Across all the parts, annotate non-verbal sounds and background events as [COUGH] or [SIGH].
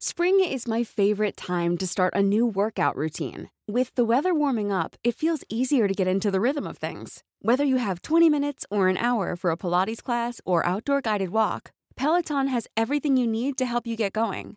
Spring is my favorite time to start a new workout routine. With the weather warming up, it feels easier to get into the rhythm of things. Whether you have 20 minutes or an hour for a Pilates class or outdoor guided walk, Peloton has everything you need to help you get going.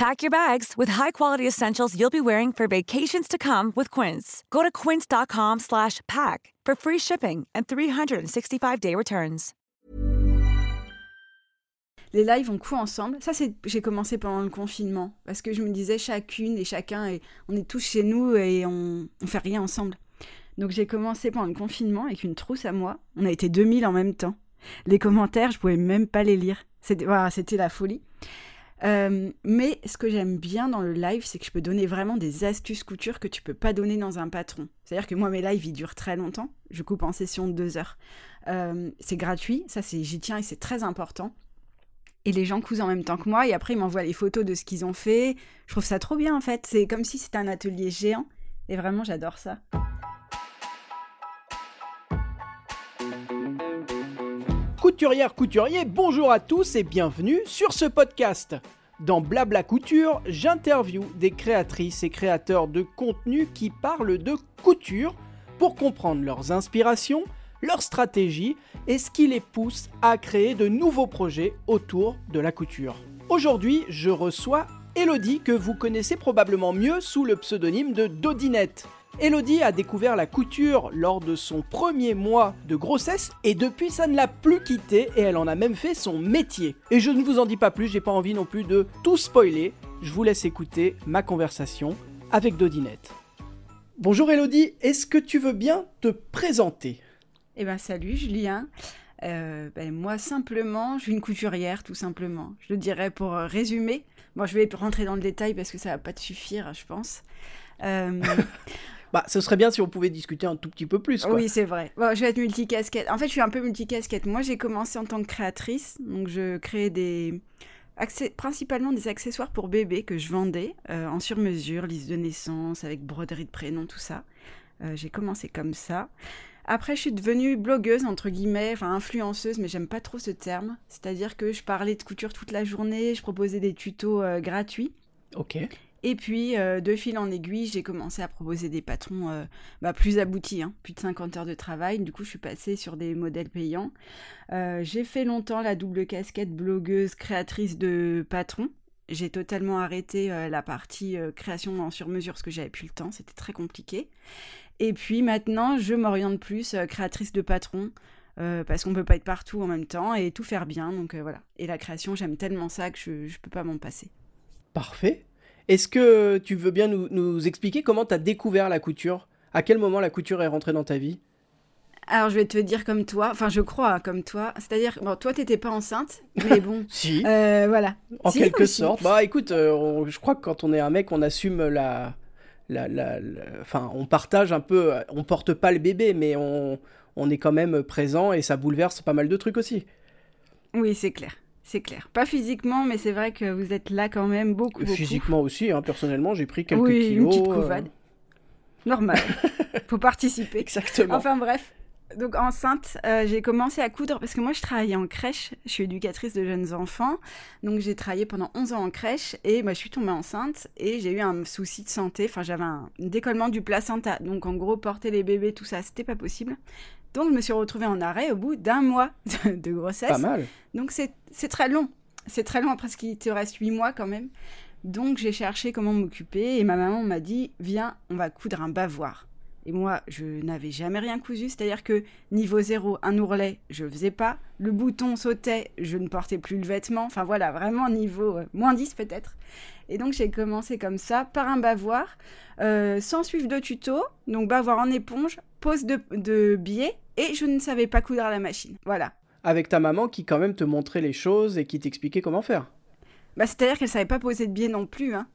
Pack your bags with high-quality essentials you'll be wearing for vacations to come with Quince. Go to quince.com slash pack for free shipping and 365-day returns. Les lives, on coud ensemble. Ça, c'est j'ai commencé pendant le confinement parce que je me disais chacune et chacun, on est tous chez nous et on, on fait rien ensemble. Donc j'ai commencé pendant le confinement avec une trousse à moi. On a été 2000 en même temps. Les commentaires, je pouvais même pas les lire. C'était la folie. Euh, mais ce que j'aime bien dans le live, c'est que je peux donner vraiment des astuces couture que tu peux pas donner dans un patron. C'est-à-dire que moi, mes lives, ils durent très longtemps. Je coupe en session de deux heures. Euh, c'est gratuit, ça, c'est j'y tiens et c'est très important. Et les gens cousent en même temps que moi et après ils m'envoient les photos de ce qu'ils ont fait. Je trouve ça trop bien en fait. C'est comme si c'était un atelier géant. Et vraiment, j'adore ça. Couturière, couturier, bonjour à tous et bienvenue sur ce podcast. Dans Blabla Couture, j'interview des créatrices et créateurs de contenu qui parlent de couture pour comprendre leurs inspirations, leurs stratégies et ce qui les pousse à créer de nouveaux projets autour de la couture. Aujourd'hui, je reçois Elodie que vous connaissez probablement mieux sous le pseudonyme de Dodinette. Elodie a découvert la couture lors de son premier mois de grossesse et depuis ça ne l'a plus quitté et elle en a même fait son métier. Et je ne vous en dis pas plus, j'ai pas envie non plus de tout spoiler. Je vous laisse écouter ma conversation avec Dodinette. Bonjour Elodie, est-ce que tu veux bien te présenter? Eh ben salut Julien. Euh, ben, moi simplement, je suis une couturière tout simplement. Je le dirais pour euh, résumer. Moi je vais rentrer dans le détail parce que ça va pas te suffire, je pense. Euh, [LAUGHS] Bah, ce serait bien si on pouvait discuter un tout petit peu plus. Quoi. Oui, c'est vrai. Bon, je vais être multicasquette. En fait, je suis un peu multicasquette. Moi, j'ai commencé en tant que créatrice. Donc, je créais des. principalement des accessoires pour bébés que je vendais euh, en sur-mesure, liste de naissance, avec broderie de prénom, tout ça. Euh, j'ai commencé comme ça. Après, je suis devenue blogueuse, entre guillemets, enfin influenceuse, mais j'aime pas trop ce terme. C'est-à-dire que je parlais de couture toute la journée, je proposais des tutos euh, gratuits. Ok. Et puis, euh, de fil en aiguille, j'ai commencé à proposer des patrons euh, bah, plus aboutis, hein, plus de 50 heures de travail. Du coup, je suis passée sur des modèles payants. Euh, j'ai fait longtemps la double casquette blogueuse, créatrice de patrons. J'ai totalement arrêté la partie création en sur-mesure parce que j'avais plus le temps, c'était très compliqué. Et puis maintenant, je m'oriente plus créatrice de patrons. parce qu'on peut pas être partout en même temps et tout faire bien, donc voilà. Et la création, j'aime tellement ça que je, je peux pas m'en passer. Parfait. Est-ce que tu veux bien nous, nous expliquer comment tu as découvert la couture? À quel moment la couture est rentrée dans ta vie? Alors, je vais te dire comme toi, enfin, je crois comme toi. C'est-à-dire, bon, toi, t'étais pas enceinte, mais bon, [LAUGHS] Si. euh, voilà. En Si, quelque sorte. Bah écoute, euh, on- je crois que quand on est un mec, on assume la. la, la- la- Enfin, on partage un peu. euh, On porte pas le bébé, mais on, on est quand même présent et ça bouleverse pas mal de trucs aussi. Oui, c'est clair, c'est clair. Pas physiquement, mais c'est vrai que vous êtes là quand même beaucoup, beaucoup. Physiquement aussi, hein, personnellement, j'ai pris quelques oui, kilos. une petite euh, couvade. Normal. [LAUGHS] Faut participer. Exactement. Enfin bref. Donc enceinte, euh, j'ai commencé à coudre parce que moi je travaillais en crèche, je suis éducatrice de jeunes enfants, donc j'ai travaillé pendant 11 ans en crèche et bah, je suis tombée enceinte et j'ai eu un souci de santé, enfin j'avais un décollement du placenta, donc en gros porter les bébés, tout ça, c'était pas possible. Donc je me suis retrouvée en arrêt au bout d'un mois [LAUGHS] de, grossesse. Pas mal. Donc c'est c'est très long. C'est très long, parce qu'il te reste 8 mois quand même. Donc j'ai cherché comment m'occuper et ma maman m'a dit Viens, on va coudre un bavoir. Et moi, je n'avais jamais rien cousu, c'est-à-dire que niveau zéro, un ourlet, je faisais pas. Le bouton sautait, je ne portais plus le vêtement. Enfin voilà, vraiment niveau euh, moins 10 peut-être. Et donc j'ai commencé comme ça, par un bavoir, euh, sans suivre de tuto. Donc bavoir en éponge, pose de, de biais, et je ne savais pas coudre à la machine. Voilà. Avec ta maman qui quand même te montrait les choses et qui t'expliquait comment faire. Bah, c'est-à-dire qu'elle savait pas poser de biais non plus. Hein.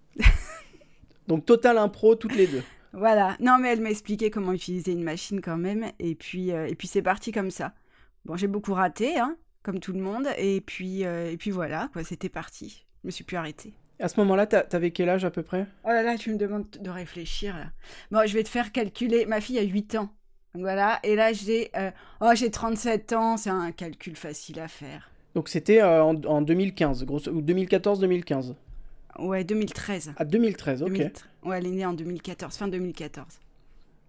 Donc total impro toutes les deux. [LAUGHS] Voilà. Non, mais elle m'a expliqué comment utiliser une machine quand même. Et puis, euh, et puis c'est parti comme ça. Bon, j'ai beaucoup raté, hein, comme tout le monde. Et puis, euh, et puis voilà, quoi, c'était parti. Je me suis plus arrêtée. À ce moment-là, t'avais quel âge à peu près? Oh là là, tu me demandes de réfléchir là. Bon, je vais te faire calculer. Ma fille a 8 ans. Voilà. Et là, j'ai euh, oh, j'ai 37 ans. C'est un calcul facile à faire. Donc c'était en, en, 2015, grosso, ou 2014-2015 Ouais, 2013. Ah, 2013, ok. Ouais, elle est née en 2014, fin 2014.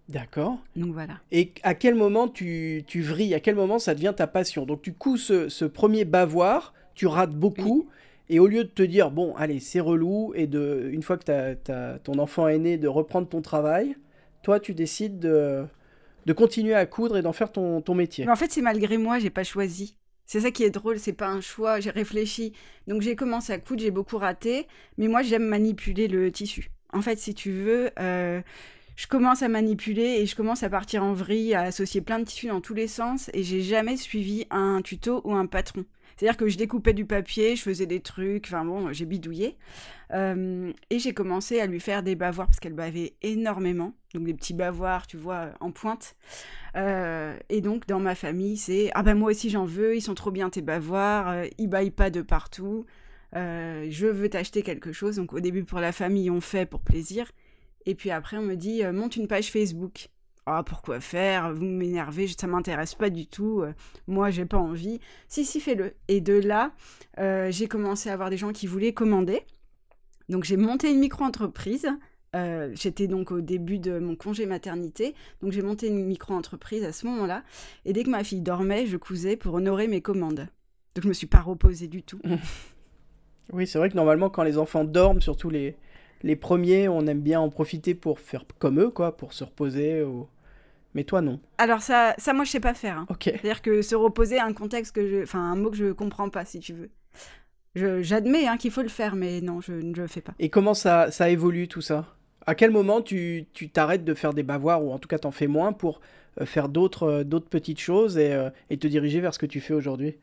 D'accord. Donc voilà. Et à quel moment tu, tu vrilles? À quel moment ça devient ta passion? Donc tu couds ce, premier bavoir, tu rates beaucoup, et au lieu de te dire, bon, allez, c'est relou, et de, une fois que ton enfant est né, de reprendre ton travail, toi, tu décides de, de continuer à coudre et d'en faire ton, ton métier. Mais en fait, c'est malgré moi, j'ai pas choisi. C'est ça qui est drôle, c'est pas un choix, j'ai réfléchi. Donc j'ai commencé à coudre, j'ai beaucoup raté, mais moi j'aime manipuler le tissu. En fait, si tu veux, euh, je commence à manipuler et je commence à partir en vrille, à associer plein de tissus dans tous les sens, et j'ai jamais suivi un tuto ou un patron. C'est-à-dire que je découpais du papier, je faisais des trucs, enfin bon, j'ai bidouillé. Euh, et j'ai commencé à lui faire des bavoirs parce qu'elle bavait énormément. Donc des petits bavoirs, tu vois, en pointe. Euh, et donc dans ma famille, c'est Ah ben moi aussi j'en veux, ils sont trop bien tes bavoirs, euh, ils baillent pas de partout. je veux t'acheter quelque chose. Donc au début pour la famille, on fait pour plaisir. Et puis après, on me dit Monte une page Facebook. Ah, pourquoi faire? Vous m'énervez, ça m'intéresse pas du tout. Euh, moi, j'ai pas envie. Si, si, fais-le. Et de là, euh, j'ai commencé à avoir des gens qui voulaient commander. Donc, j'ai monté une micro-entreprise. Euh, j'étais donc au début de mon congé maternité. Donc, j'ai monté une micro-entreprise à ce moment-là. Et dès que ma fille dormait, je cousais pour honorer mes commandes. Donc, je me suis pas reposée du tout. [LAUGHS] oui, c'est vrai que normalement, quand les enfants dorment, surtout les, les premiers, on aime bien en profiter pour faire comme eux, quoi, pour se reposer. Ou... Mais toi, non. Alors ça, ça moi, je sais pas faire. Hein. C'est-à-dire que se reposer un contexte que je... Enfin, un mot que je comprends pas, si tu veux. J'admets hein, qu'il faut le faire, mais non, je ne le fais pas. Et comment ça, ça évolue, tout ça? À quel moment tu t'arrêtes de faire des bavoirs, ou en tout cas t'en fais moins, pour euh, faire d'autres euh, d'autres petites choses et, euh, et, te diriger vers ce que tu fais aujourd'hui?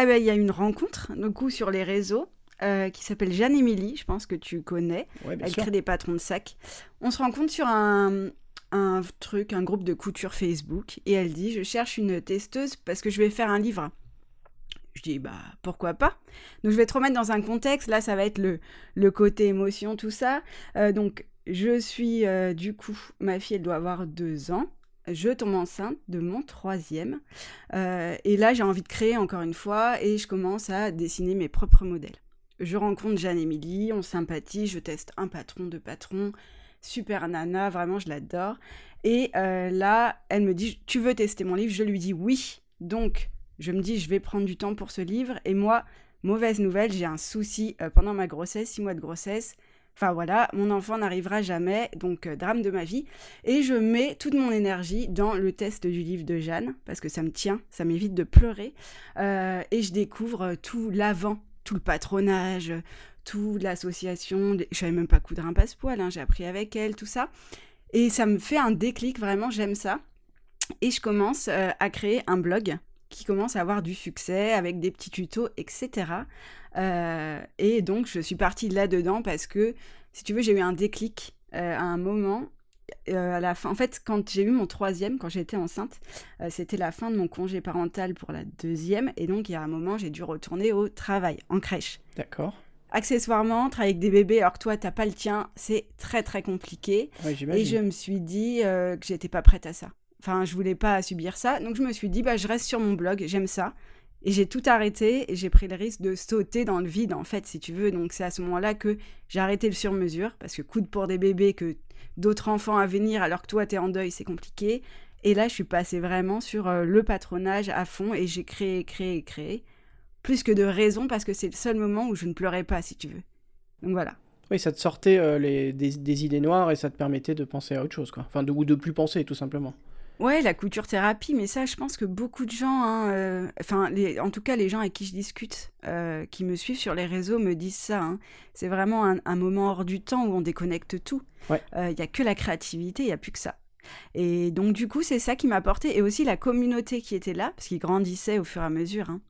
Eh ben, il y a une rencontre, du coup, sur les réseaux. Qui s'appelle Jeanne Émilie, je pense que tu connais. Elle crée des patrons de sacs. On se rencontre sur un, un truc, un groupe de couture Facebook, et elle dit Je cherche une testeuse parce que je vais faire un livre. Je dis Bah pourquoi pas? Donc je vais te remettre dans un contexte, là ça va être le, le côté émotion, tout ça. Euh, donc je suis euh, du coup, ma fille elle doit avoir deux ans. Je tombe enceinte de mon troisième. Euh, et là, j'ai envie de créer encore une fois et je commence à dessiner mes propres modèles. Je rencontre Jeanne-Émilie, on sympathie, je teste un patron, deux patrons, super nana, vraiment je l'adore. Et euh, là, elle me dit, tu veux tester mon livre? Je lui dis oui. Donc, je me dis, je vais prendre du temps pour ce livre. Et moi, mauvaise nouvelle, j'ai un souci euh, pendant ma grossesse, six mois de grossesse. Enfin voilà, mon enfant n'arrivera jamais, donc euh, drame de ma vie. Et je mets toute mon énergie dans le test du livre de Jeanne, parce que ça me tient, ça m'évite de pleurer. et je découvre tout l'avant, tout le patronage, tout, l'association. Je savais même pas coudre un passepoil, hein, j'ai appris avec elle, tout ça. Et ça me fait un déclic, vraiment, j'aime ça. Et je commence euh, à créer un blog qui commence à avoir du succès avec des petits tutos, etc. Euh, et donc, je suis partie là-dedans parce que, si tu veux, j'ai eu un déclic euh, à un moment. À la fin, en fait, quand j'ai eu mon troisième, quand j'étais enceinte, c'était la fin de mon congé parental pour la deuxième, et donc il y a un moment, j'ai dû retourner au travail, en crèche. D'accord accessoirement, travailler avec des bébés alors que toi, t'as pas le tien, c'est très très compliqué. et je me suis dit euh, que j'étais pas prête à ça. Enfin, je voulais pas subir ça. Donc je me suis dit, bah, je reste sur mon blog, j'aime ça. Et j'ai tout arrêté et j'ai pris le risque de sauter dans le vide, en fait, si tu veux. Donc c'est à ce moment-là que j'ai arrêté le sur-mesure, parce que coudre pour des bébés que d'autres enfants à venir alors que toi, t'es en deuil, c'est compliqué. Et là, je suis passée vraiment sur euh, le patronage à fond et j'ai créé, créé, créé plus que de raison parce que c'est le seul moment où je ne pleurais pas, si tu veux. Donc voilà. Oui, ça te sortait les, des, idées noires et ça te permettait de penser à autre chose, quoi. Enfin, de, ou de plus penser, tout simplement. Ouais, la couture thérapie, mais ça, je pense que beaucoup de gens, hein, enfin, en tout cas, les gens avec qui je discute, qui me suivent sur les réseaux, me disent ça. Hein. C'est vraiment un, un, moment hors du temps où on déconnecte tout. Il n'y a que la créativité, il n'y a plus que ça. Et donc, du coup, c'est ça qui m'a apporté. Et aussi la communauté qui était là, parce qu'ils grandissaient au fur et à mesure. Hein.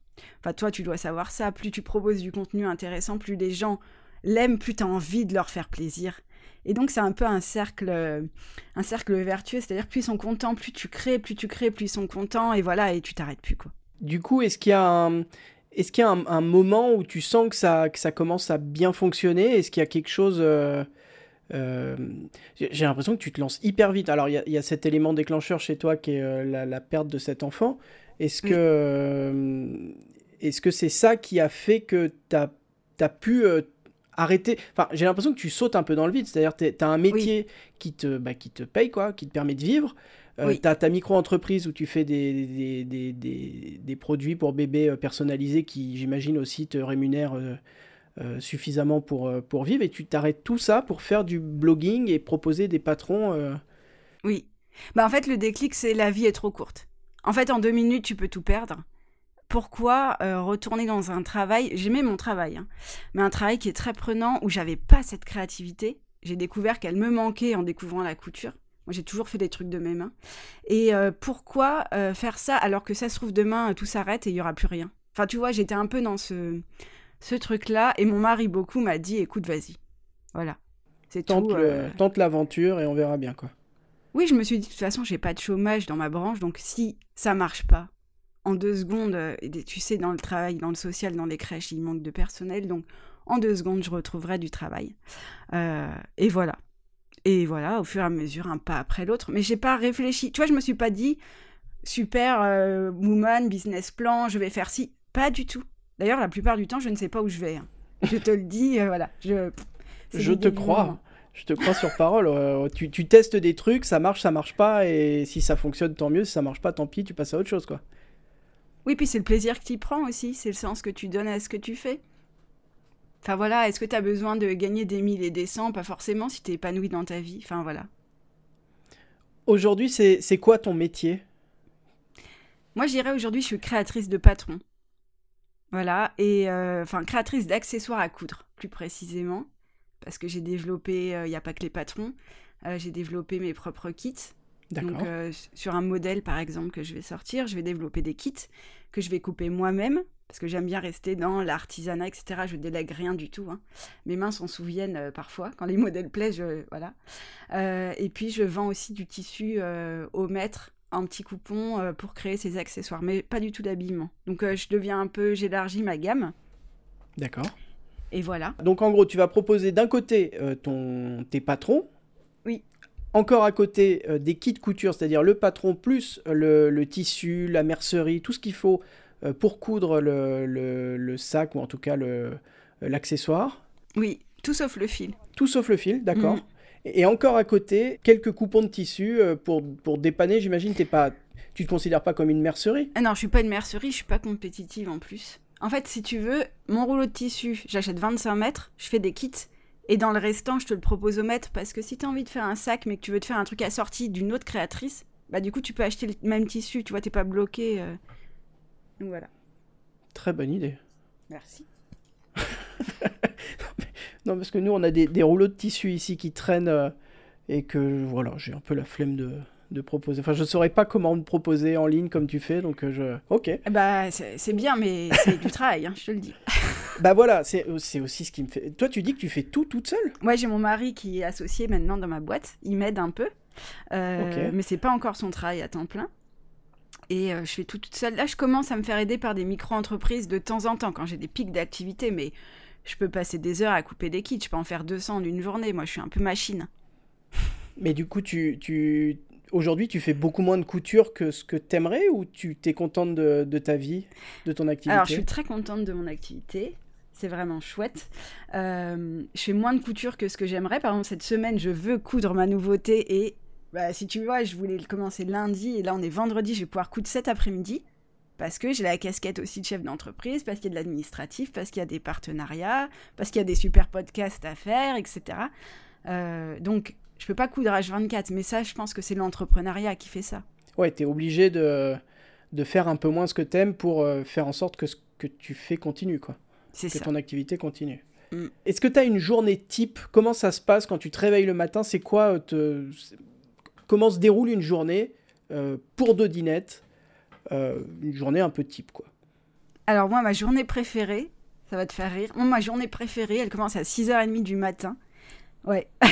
Enfin, toi, tu dois savoir ça. Plus tu proposes du contenu intéressant, plus les gens l'aiment, plus tu as envie de leur faire plaisir. Et donc, c'est un peu un cercle, un cercle vertueux. C'est-à-dire, plus ils sont contents, plus tu crées, plus tu crées, plus ils sont contents. Et voilà, et tu t'arrêtes plus, quoi. Du coup, est-ce qu'il y a un... Est-ce qu'il y a un, moment où tu sens que ça, que ça commence à bien fonctionner? Est-ce qu'il y a quelque chose euh, euh, j'ai l'impression que tu te lances hyper vite. Alors, il y, a cet élément déclencheur chez toi qui est euh, la, perte de cet enfant. Est-ce que euh, est-ce que c'est ça qui a fait que tu as, as, pu arrêter Enfin, j'ai l'impression que tu sautes un peu dans le vide. C'est-à-dire que tu as un métier qui, te, bah, qui te paye, quoi, qui te permet de vivre. Tu as ta micro-entreprise où tu fais des, des, des, des, produits pour bébés personnalisés qui, j'imagine, aussi te rémunèrent euh, suffisamment pour, euh, pour vivre et tu t'arrêtes tout ça pour faire du blogging et proposer des patrons. Euh. Oui. Bah en fait, le déclic, c'est la vie est trop courte. En fait, en deux minutes, tu peux tout perdre. Pourquoi retourner dans un travail J'aimais mon travail, hein, mais un travail qui est très prenant où j'avais pas cette créativité. J'ai découvert qu'elle me manquait en découvrant la couture. Moi, j'ai toujours fait des trucs de mes mains. Et pourquoi faire ça alors que ça se trouve demain, tout s'arrête et il y aura plus rien? Enfin, tu vois, j'étais un peu dans ce ce truc-là. Et mon mari, beaucoup, m'a dit écoute, vas-y. Voilà. C'est tente, euh. tente l'aventure et on verra bien, quoi. Oui, je me suis dit, de toute façon, j'ai pas de chômage dans ma branche, donc si ça marche pas, en deux secondes, euh, tu sais, dans le travail, dans le social, dans les crèches, il manque de personnel, donc en deux secondes, je retrouverai du travail. Euh, et voilà. Et voilà, au fur et à mesure, un pas après l'autre. Mais j'ai pas réfléchi. Tu vois, je me suis pas dit, super, woman, business plan, je vais faire ci. Pas du tout. D'ailleurs, la plupart du temps, je ne sais pas où je vais. Hein. Je te le dis, euh, voilà. Je, je te crois. Je te crois sur parole. Euh, tu, tu, testes des trucs, ça marche, ça marche pas, et si ça fonctionne, tant mieux. Si ça marche pas, tant pis, tu passes à autre chose, quoi. Oui, puis c'est le plaisir que tu prends aussi, c'est le sens que tu donnes à ce que tu fais. Enfin voilà, est-ce que tu as besoin de gagner des mille et des cents? Pas forcément si tu es épanoui dans ta vie. Enfin voilà. Aujourd'hui, c'est quoi ton métier? Moi, je dirais aujourd'hui, je suis créatrice de patron. Voilà, et euh, enfin créatrice d'accessoires à coudre, plus précisément, parce que j'ai développé, euh, il n'y a pas que les patrons, euh, j'ai développé mes propres kits. Donc sur un modèle par exemple que je vais sortir, je vais développer des kits que je vais couper moi-même, parce que j'aime bien rester dans l'artisanat, etc. Je délègue rien du tout. Hein. Mes mains s'en souviennent parfois, quand les [LAUGHS] modèles plaisent, je, voilà. et puis je vends aussi du tissu au maître un petit coupon euh, pour créer ces accessoires, mais pas du tout d'habillement. Donc euh, je deviens un peu, j'élargis ma gamme. D'accord. Et voilà. Donc en gros, tu vas proposer d'un côté euh, ton, tes patrons. Encore à côté des kits couture, c'est-à-dire le patron plus le, tissu, la mercerie, tout ce qu'il faut pour coudre le, le, sac ou en tout cas l'accessoire. Oui, tout sauf le fil. Tout sauf le fil, d'accord. Mm. Et encore à côté, quelques coupons de tissu euh, pour, pour dépanner, j'imagine, t'es pas, tu te considères pas comme une mercerie ah Non, je suis pas une mercerie, je suis pas compétitive en plus. En fait, si tu veux, mon rouleau de tissu, j'achète 25 mètres, je fais des kits, et dans le restant, je te le propose au mètre, parce que si tu as envie de faire un sac, mais que tu veux te faire un truc assorti d'une autre créatrice, bah du coup, tu peux acheter le même tissu, tu vois, t'es pas bloqué. Euh. Donc voilà. Très bonne idée. Merci. [LAUGHS] Non, parce que nous, on a des, rouleaux de tissu ici qui traînent euh, et que voilà, j'ai un peu la flemme de, proposer. Enfin, je ne saurais pas comment me proposer en ligne comme tu fais, donc euh, je. Ok. Bah, c'est bien, mais c'est du travail, hein, je te le dis. [LAUGHS] bah voilà, c'est aussi ce qui me fait. Toi, tu dis que tu fais tout toute seule? Moi, j'ai mon mari qui est associé maintenant dans ma boîte. Il m'aide un peu, euh, mais c'est pas encore son travail à temps plein. Et je fais tout toute seule. Là, je commence à me faire aider par des micro-entreprises de temps en temps quand j'ai des pics d'activité, mais je peux passer des heures à couper des kits, je peux en faire 200 en une journée, moi je suis un peu machine. Mais du coup, tu, tu... aujourd'hui tu fais beaucoup moins de couture que ce que t'aimerais ou tu t'es contente de, ta vie, de ton activité Alors je suis très contente de mon activité. C'est vraiment chouette. Euh, je fais moins de couture que ce que j'aimerais. Par exemple, cette semaine, je veux coudre ma nouveauté et bah, si tu vois, je voulais commencer lundi et là on est vendredi, je vais pouvoir coudre cet après-midi. Parce que j'ai la casquette aussi de chef d'entreprise, parce qu'il y a de l'administratif, parce qu'il y a des partenariats, parce qu'il y a des super podcasts à faire, etc. Euh, donc, je peux pas coudre H24, mais ça, je pense que c'est l'entrepreneuriat qui fait ça. Ouais, tu es obligé de, de faire un peu moins ce que tu aimes pour euh, faire en sorte que ce que tu fais continue, quoi. C'est Que ça. ton activité continue. Mm. Est-ce que tu as une journée type? Comment ça se passe quand tu te réveilles le matin? C'est quoi euh, te... Comment se déroule une journée euh, pour Dodinette Euh, Une journée un peu type, quoi? Alors moi, ma journée préférée, ça va te faire rire. Moi, ma journée préférée, elle commence à 6h30 du matin. Ouais. [LAUGHS]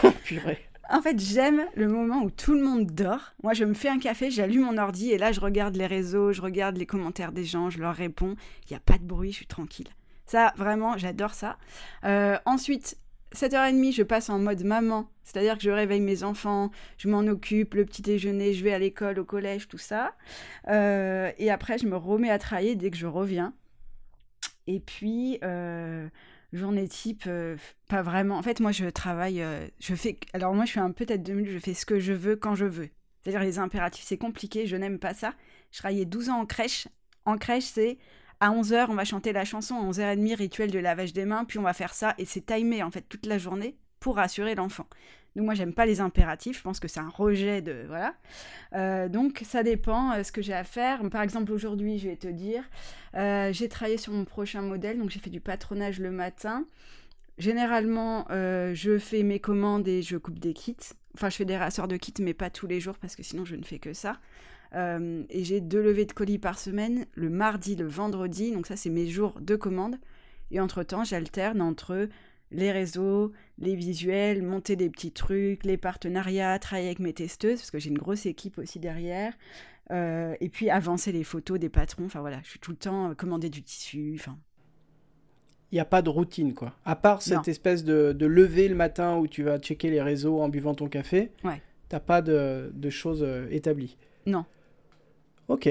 [LAUGHS] Purée. En fait, j'aime le moment où tout le monde dort. Moi, je me fais un café, j'allume mon ordi et là, je regarde les réseaux, je regarde les commentaires des gens, je leur réponds. Il n'y a pas de bruit, je suis tranquille. Ça, vraiment, j'adore ça. Euh, ensuite, 7h30, je passe en mode maman. C'est-à-dire que je réveille mes enfants, je m'en occupe, le petit déjeuner, je vais à l'école, au collège, tout ça. Euh, et après, je me remets à travailler dès que je reviens. Et puis, euh, journée type, euh, pas vraiment. En fait, moi, je travaille, euh, je fais. Alors, moi, je suis un peu tête de mule, je fais ce que je veux quand je veux. C'est-à-dire, les impératifs, c'est compliqué, je n'aime pas ça. Je travaillais 12 ans en crèche. En crèche, c'est à 11h, on va chanter la chanson, à 11h30, rituel de lavage des mains, puis on va faire ça, et c'est timé, en fait, toute la journée pour rassurer l'enfant. Donc, moi, j'aime pas les impératifs, je pense que c'est un rejet de. Voilà. Euh, donc, ça dépend euh, ce que j'ai à faire. Par exemple, aujourd'hui, je vais te dire, euh, j'ai travaillé sur mon prochain modèle, donc j'ai fait du patronage le matin. Généralement, je fais mes commandes et je coupe des kits. Enfin, je fais des rasseurs de kits, mais pas tous les jours parce que sinon je ne fais que ça. Et j'ai deux levées de colis par semaine, le mardi, le vendredi. Donc ça, c'est mes jours de commande. Et entre-temps, j'alterne entre les réseaux, les visuels, monter des petits trucs, les partenariats, travailler avec mes testeuses, parce que j'ai une grosse équipe aussi derrière. Euh, et puis avancer les photos des patrons. Enfin voilà, je suis tout le temps euh, commander du tissu. Enfin, Il n'y a pas de routine, quoi. À part cette Non. espèce de, de lever le matin où tu vas checker les réseaux en buvant ton café, Ouais. t'as pas de, de choses euh, établies. non. Ok.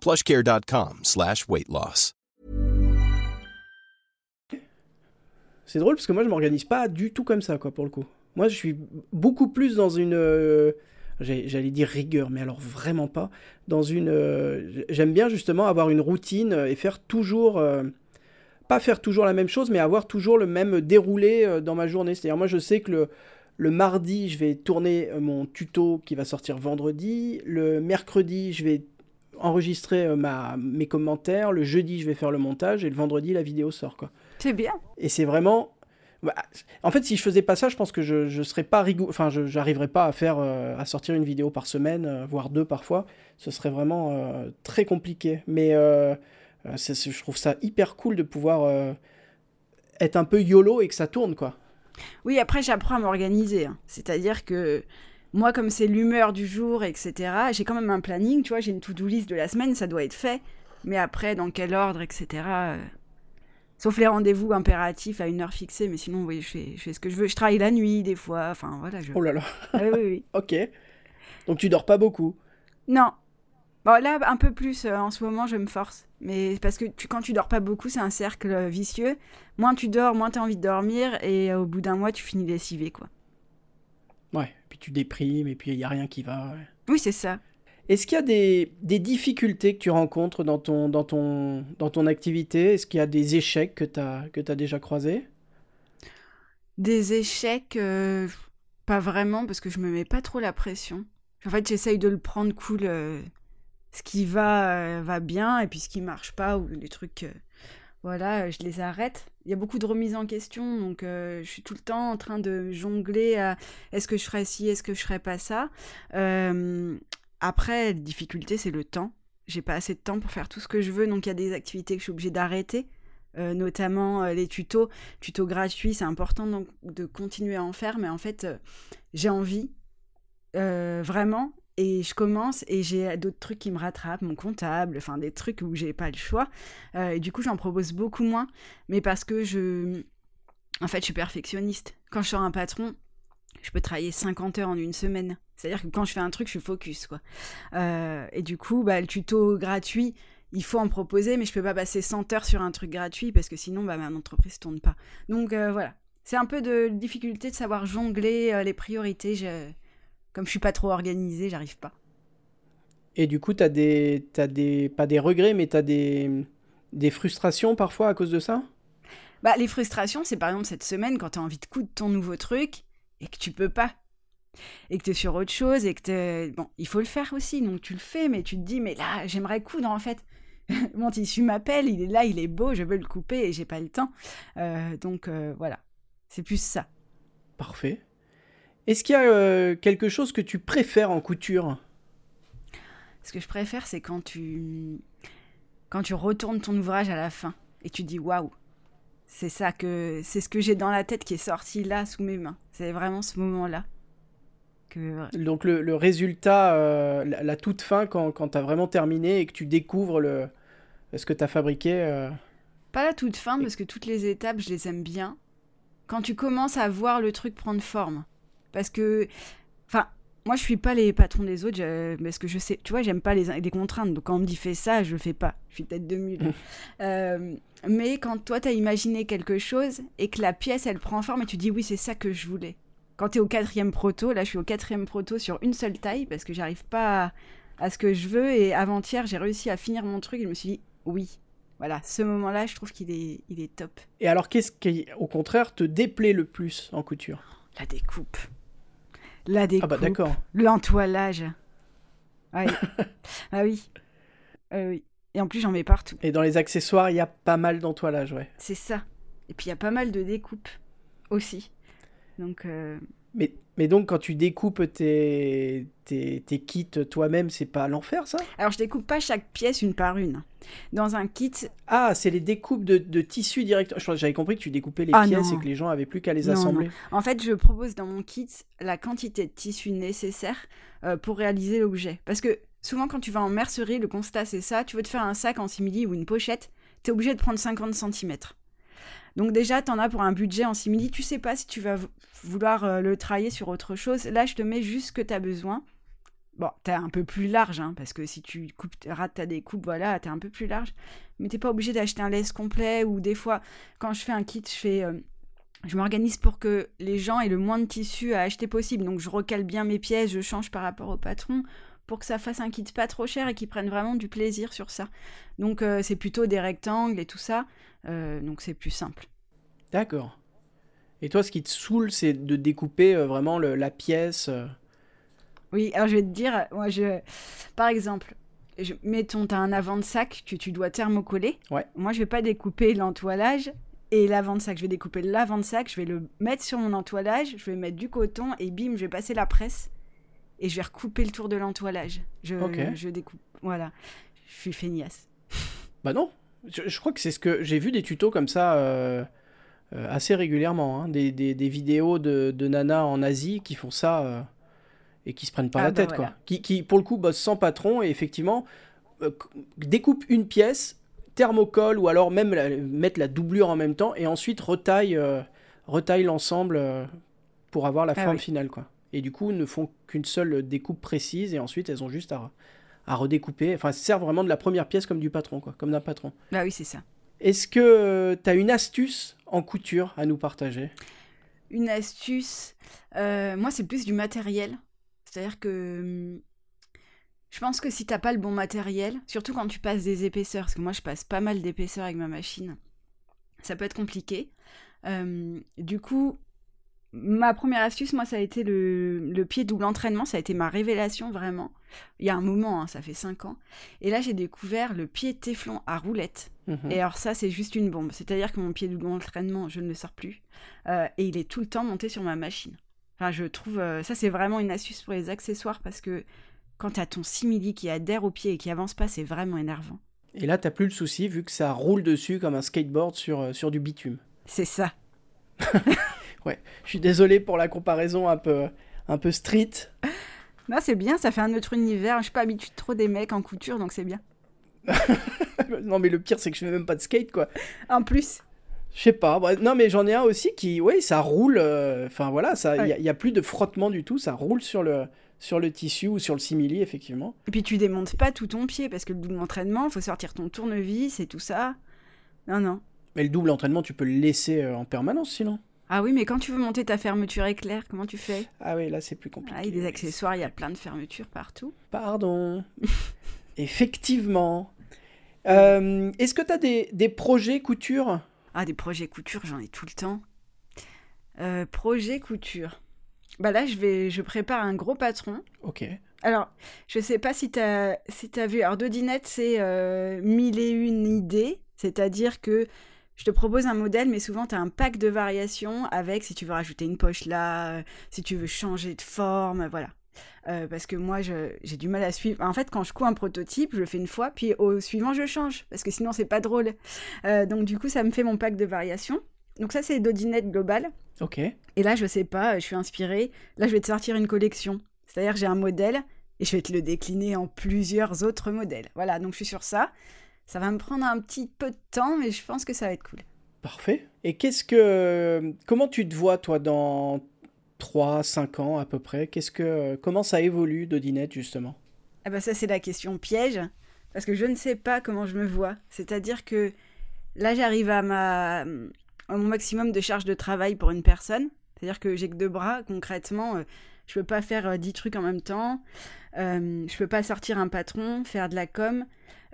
plushcare.com slash. C'est drôle parce que moi je m'organise pas du tout comme ça quoi pour le coup. Moi je suis beaucoup plus dans une euh, j'allais dire rigueur mais alors vraiment pas dans une euh, j'aime bien justement avoir une routine et faire toujours euh, pas faire toujours la même chose mais avoir toujours le même déroulé dans ma journée. C'est-à-dire moi je sais que le le mardi, je vais tourner mon tuto qui va sortir vendredi. Le mercredi, je vais enregistrer euh, ma, mes commentaires. Le jeudi, je vais faire le montage. Et le vendredi, la vidéo sort. Quoi. C'est bien. Et c'est vraiment. bah, en fait, si je faisais pas ça, je pense que je, je serais pas rigou... Enfin, je j'arriverais pas à faire, euh, à sortir une vidéo par semaine, euh, voire deux parfois. Ce serait vraiment euh, très compliqué. Mais je trouve ça hyper cool de pouvoir être un peu yolo et que ça tourne, quoi. Oui, après, j'apprends à m'organiser. hein. C'est-à-dire que moi, comme c'est l'humeur du jour, etc., j'ai quand même un planning. Tu vois, j'ai une to-do list de la semaine, ça doit être fait. Mais après, dans quel ordre, etc. euh, Sauf les rendez-vous impératifs à une heure fixée. Mais sinon, oui, je fais, je fais ce que je veux. Je travaille la nuit, des fois. Enfin, voilà. Je... Oh là là. Ah oui, oui, oui. [LAUGHS] Ok. Donc tu dors pas beaucoup. Non. Bon, là, un peu plus euh, en ce moment, je me force. Mais parce que tu, quand tu dors pas beaucoup, c'est un cercle euh, vicieux. Moins tu dors, moins tu as envie de dormir. Et au bout d'un mois, tu finis lessivé, quoi. Ouais. Puis tu déprimes et puis il y a rien qui va. ouais. Oui, c'est ça. Est-ce qu'il y a des, des difficultés que tu rencontres dans ton, dans ton, dans ton activité? Est-ce qu'il y a des échecs que tu as, que as déjà croisés? Des échecs, euh, pas vraiment, parce que je me mets pas trop la pression. En fait, j'essaye de le prendre cool. euh, ce qui va, euh, va bien, et puis ce qui marche pas, ou les trucs. Voilà, je les arrête. Il y a beaucoup de remises en question, donc euh, je suis tout le temps en train de jongler à est-ce que je ferais ci, est-ce que je ferais pas ça. Après, la difficulté, c'est le temps. J'ai pas assez de temps pour faire tout ce que je veux, donc il y a des activités que je suis obligée d'arrêter. euh, notamment euh, les tutos, tutos gratuits, c'est important donc de continuer à en faire, mais en fait, j'ai envie, vraiment, et je commence et j'ai d'autres trucs qui me rattrapent, mon comptable, enfin des trucs où j'ai pas le choix. Euh, et du coup, j'en propose beaucoup moins, mais parce que je. En fait, je suis perfectionniste. Quand je sors un patron, je peux travailler 50 heures en une semaine. C'est-à-dire que quand je fais un truc, je suis focus, quoi. Euh, et du coup, bah, le tuto gratuit, il faut en proposer, mais je peux pas passer 100 heures sur un truc gratuit parce que sinon, bah, ma entreprise tourne pas. Donc euh, voilà. C'est un peu de difficulté de savoir jongler les priorités. Je- Comme je suis pas trop organisée, j'arrive pas. Et du coup, t'as des, t'as des, pas des regrets, mais t'as des, des frustrations parfois à cause de ça? Bah, les frustrations, c'est par exemple cette semaine quand tu as envie de coudre ton nouveau truc et que tu peux pas. Et que tu es sur autre chose et que t'es- Bon, il faut le faire aussi, donc tu le fais, mais tu te dis, mais là, j'aimerais coudre en fait. [LAUGHS] Mon tissu m'appelle, il est là, il est beau, je veux le couper et j'ai pas le temps. Euh, donc euh, voilà, c'est plus ça. Parfait. Est-ce qu'il y a euh, quelque chose que tu préfères en couture? Ce que je préfère, c'est quand tu quand tu retournes ton ouvrage à la fin et tu dis waouh, c'est ça que c'est ce que j'ai dans la tête qui est sorti là sous mes mains. C'est vraiment ce moment-là que Donc le, le résultat, euh, la, la toute fin, quand, quand t'as vraiment terminé et que tu découvres le, ce que t'as fabriqué. euh, pas la toute fin parce que toutes les étapes, je les aime bien. Quand tu commences à voir le truc prendre forme, parce que, enfin, moi je suis pas les patrons des autres, je- parce que je sais, tu vois, j'aime pas les, les contraintes. Donc quand on me dit fais ça, je le fais pas. Je suis tête de mule. [LAUGHS] Euh, mais quand toi t'as imaginé quelque chose et que la pièce elle prend forme et tu dis oui c'est ça que je voulais. Quand t'es au quatrième proto, là je suis au quatrième proto sur une seule taille parce que j'arrive pas à, à ce que je veux et avant-hier j'ai réussi à finir mon truc et je me suis dit oui. Voilà, ce moment-là, je trouve qu'il est, il est top. Et alors, qu'est-ce qui, au contraire, te déplaît le plus en couture? La découpe. La découpe. Ah bah d'accord. L'entoilage. Ouais. [LAUGHS] ah oui. Euh, oui. Et en plus, j'en mets partout. Et dans les accessoires, il y a pas mal d'entoilage, ouais. C'est ça. Et puis, il y a pas mal de découpes aussi. Donc, euh, Mais, mais donc, quand tu découpes tes, tes, tes kits toi-même, c'est pas l'enfer, ça? Alors je découpe pas chaque pièce une par une. Dans un kit, Ah, c'est les découpes de, de tissu direct. J'avais compris que tu découpais les Ah, pièces non. et que les gens avaient plus qu'à les Non, assembler. non. En fait, je propose dans mon kit la quantité de tissu nécessaire euh, pour réaliser l'objet. Parce que souvent, quand tu vas en mercerie, le constat c'est ça tu veux te faire un sac en simili ou une pochette, tu es obligé de prendre 50 cm. Donc, déjà, tu en as pour un budget en simili. Tu sais pas si tu vas vou- vouloir euh, le travailler sur autre chose. Là, je te mets juste ce que tu as besoin. Bon, t'es un peu plus large, hein, parce que si tu coupes, rates ta découpe, voilà, t'es un peu plus large. Mais t'es pas obligé d'acheter un laisse complet ou des fois, quand je fais un kit, je euh, je m'organise pour que les gens aient le moins de tissu à acheter possible. Donc je recale bien mes pièces, je change par rapport au patron pour que ça fasse un kit pas trop cher et qu'ils prennent vraiment du plaisir sur ça. Donc euh, c'est plutôt des rectangles et tout ça. Euh, donc c'est plus simple. D'accord. Et toi, ce qui te saoule, c'est de découper euh, vraiment le- la pièce. Oui, alors je vais te dire, moi je, par exemple, je, mettons t'as un avant de sac que tu dois thermocoller. Ouais. Moi je vais pas découper l'entoilage et l'avant de sac. Je vais découper l'avant de sac, je vais le mettre sur mon entoilage, je vais mettre du coton et bim, je vais passer la presse et je vais recouper le tour de l'entoilage. Je, découpe. Voilà. Je suis feignasse. [LAUGHS] Bah non. Je, je crois que c'est ce que j'ai vu des tutos comme ça euh, euh, assez régulièrement. hein. Des, des- des vidéos de, de nanas en Asie qui font ça euh, et qui se prennent pas Ah la bah tête, voilà. quoi. Qui, qui, pour le coup, bossent sans patron et effectivement découpent une pièce, thermocole ou alors même la- mettent la doublure en même temps et ensuite retaillent, euh, retaillent l'ensemble pour avoir la Ah forme oui. finale, quoi. Et du coup, ne font qu'une seule découpe précise et ensuite elles ont juste à, à redécouper. Enfin, elles se servent vraiment de la première pièce comme du patron, quoi, comme d'un patron. Bah oui, c'est ça. Est-ce que tu as une astuce en couture à nous partager? Une astuce, euh, moi c'est plus du matériel. C'est-à-dire que hum, je pense que si t'as pas le bon matériel, surtout quand tu passes des épaisseurs, parce que moi je passe pas mal d'épaisseurs avec ma machine, ça peut être compliqué. Euh, du coup, ma première astuce, moi, ça a été le, pied double entraînement. Ça a été ma révélation, vraiment. Il y a un moment, hein, ça fait 5 ans. Et là, j'ai découvert le pied téflon à roulette. Mhm. Et alors, ça, c'est juste une bombe. C'est-à-dire que mon pied double entraînement, je ne le sors plus. Euh, et il est tout le temps monté sur ma machine. Enfin, je trouve. Euh, ça, c'est vraiment une astuce pour les accessoires parce que quand tu as ton simili qui adhère au pied et qui avance pas, c'est vraiment énervant. Et là, t'as plus le souci vu que ça roule dessus comme un skateboard sur, euh, sur du bitume. C'est ça. [LAUGHS] ouais, je suis désolé pour la comparaison un peu, un peu street. Non, c'est bien, ça fait un autre univers. Je suis pas habitué trop des mecs en couture, donc c'est bien. [LAUGHS] non, mais le pire, c'est que je fais même pas de skate, quoi. En plus. Je sais pas. non, mais j'en ai un aussi qui, ouais, ça roule. euh, Enfin, voilà, ça, il y, a plus de frottement du tout. Ça roule sur le, sur le tissu ou sur le simili, effectivement. Et puis tu démontes pas tout ton pied parce que le double entraînement, il faut sortir ton tournevis et tout ça. Non, non. Mais le double entraînement, tu peux le laisser euh, en permanence sinon. Ah oui, mais quand tu veux monter ta fermeture éclair, comment tu fais? Ah oui, là c'est plus compliqué. Ah, il y a des accessoires, il y a plein de fermetures partout. Pardon. [LAUGHS] Effectivement. Euh, est-ce que tu as des, projets couture? Ah, des projets couture, j'en ai tout le temps. Euh, projet couture. Bah là, je, vais, je prépare un gros patron. Ok. Alors, je sais pas si tu as, si as vu. Alors, Dodinette, c'est euh, mille et une idées. C'est-à-dire que je te propose un modèle, mais souvent tu as un pack de variations avec si tu veux rajouter une poche là, euh, si tu veux changer de forme, voilà. Euh, parce que moi, j'ai du mal à suivre. En fait, quand je couds un prototype, je le fais une fois, puis au suivant, je change, parce que sinon, c'est pas drôle. Euh, donc, du coup, ça me fait mon pack de variations. Donc, ça, c'est Dodinette Global. Ok. Et là, je sais pas, je suis inspirée. Là, je vais te sortir une collection. C'est-à-dire, j'ai un modèle et je vais te le décliner en plusieurs autres modèles. Voilà, donc je suis sur ça. Ça va me prendre un petit peu de temps, mais je pense que ça va être cool. Parfait. Et qu'est-ce que. Comment tu te vois, toi, dans 3, 5 ans à peu près? Qu'est-ce que Comment ça évolue, Dodinette, justement? Eh ben Ça, c'est la question piège. Parce que je ne sais pas comment je me vois. C'est-à-dire que là, j'arrive à, ma... à mon maximum de charge de travail pour une personne. C'est-à-dire que j'ai que deux bras. Concrètement, euh, je peux pas faire 10 euh, trucs en même temps. Euh, je peux pas sortir un patron, faire de la com.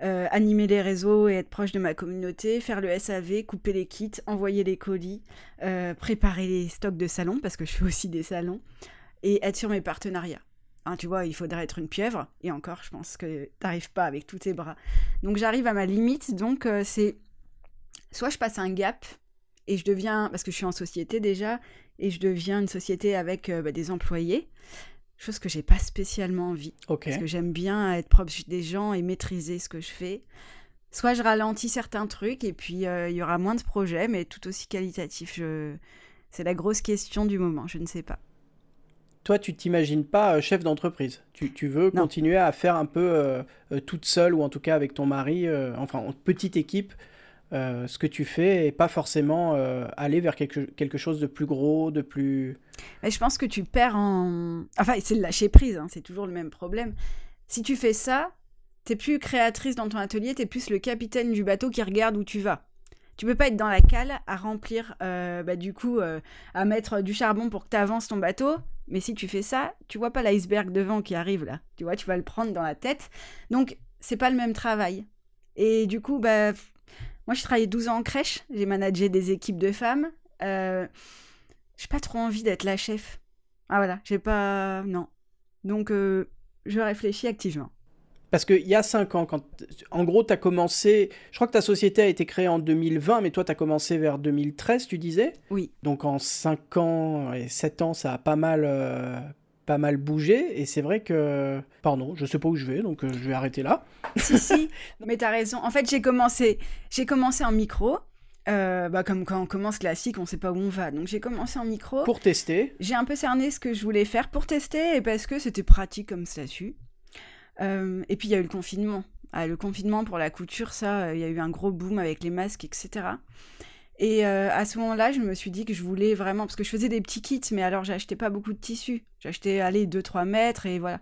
Euh, animer les réseaux et être proche de ma communauté, faire le SAV, couper les kits, envoyer les colis, préparer les stocks de salon, parce que je fais aussi des salons, et être sur mes partenariats. Hein, tu vois, il faudrait être une pieuvre, et encore, je pense que t'arrives pas avec tous tes bras. Donc j'arrive à ma limite, donc c'est soit je passe un gap, et je deviens, parce que je suis en société déjà, et je deviens une société avec bah, des employés, chose que j'ai pas spécialement envie. Parce que j'aime bien être proche des gens et maîtriser ce que je fais. Soit je ralentis certains trucs et puis euh, il y aura moins de projets, mais tout aussi qualitatifs. Je... C'est la grosse question du moment, je ne sais pas. Toi, tu t'imagines pas euh, chef d'entreprise. Tu, tu, veux continuer à faire un peu euh, toute seule ou en tout cas avec ton mari, enfin en petite équipe, euh, ce que tu fais et pas forcément euh, aller vers quelque, quelque, chose de plus gros, de plus... Mais je pense que tu perds en... Enfin, c'est le lâcher prise, hein, c'est toujours le même problème. Si tu fais ça, t'es plus créatrice dans ton atelier, t'es plus le capitaine du bateau qui regarde où tu vas. Tu peux pas être dans la cale à remplir, euh, bah, du coup, à mettre du charbon pour que tu avances ton bateau. Mais si tu fais ça, tu vois pas l'iceberg devant qui arrive là. Tu vois, tu vas le prendre dans la tête. Donc, c'est pas le même travail. Et du coup, bah, moi, je travaillé 12 ans en crèche, j'ai managé des équipes de femmes. Euh, j'ai pas trop envie d'être la chef. Ah voilà, j'ai pas. Non. Donc, euh, je réfléchis activement. Parce qu'il y a 5 ans, quand, en gros, tu as commencé. Je crois que ta société a été créée en 2020, mais toi, tu as commencé vers 2013, tu disais? Oui. Donc, en 5 ans et 7 ans, ça a pas mal, euh, pas mal bougé. Et c'est vrai que. Pardon, je sais pas où je vais, donc euh, je vais arrêter là. si, si, [LAUGHS] mais t'as raison. En fait, j'ai commencé, j'ai commencé en micro. Euh, bah, comme quand on commence classique, on sait pas où on va. Donc j'ai commencé en micro. Pour tester. J'ai un peu cerné ce que je voulais faire pour tester et parce que c'était pratique comme statut. Euh, et puis il y a eu le confinement. Ah, le confinement pour la couture, ça, il y a eu un gros boom avec les masques, etc. Et euh, à ce moment-là, je me suis dit que je voulais vraiment, parce que je faisais des petits kits, mais alors j'achetais pas beaucoup de tissus. J'achetais, allez, 2-3 mètres et voilà.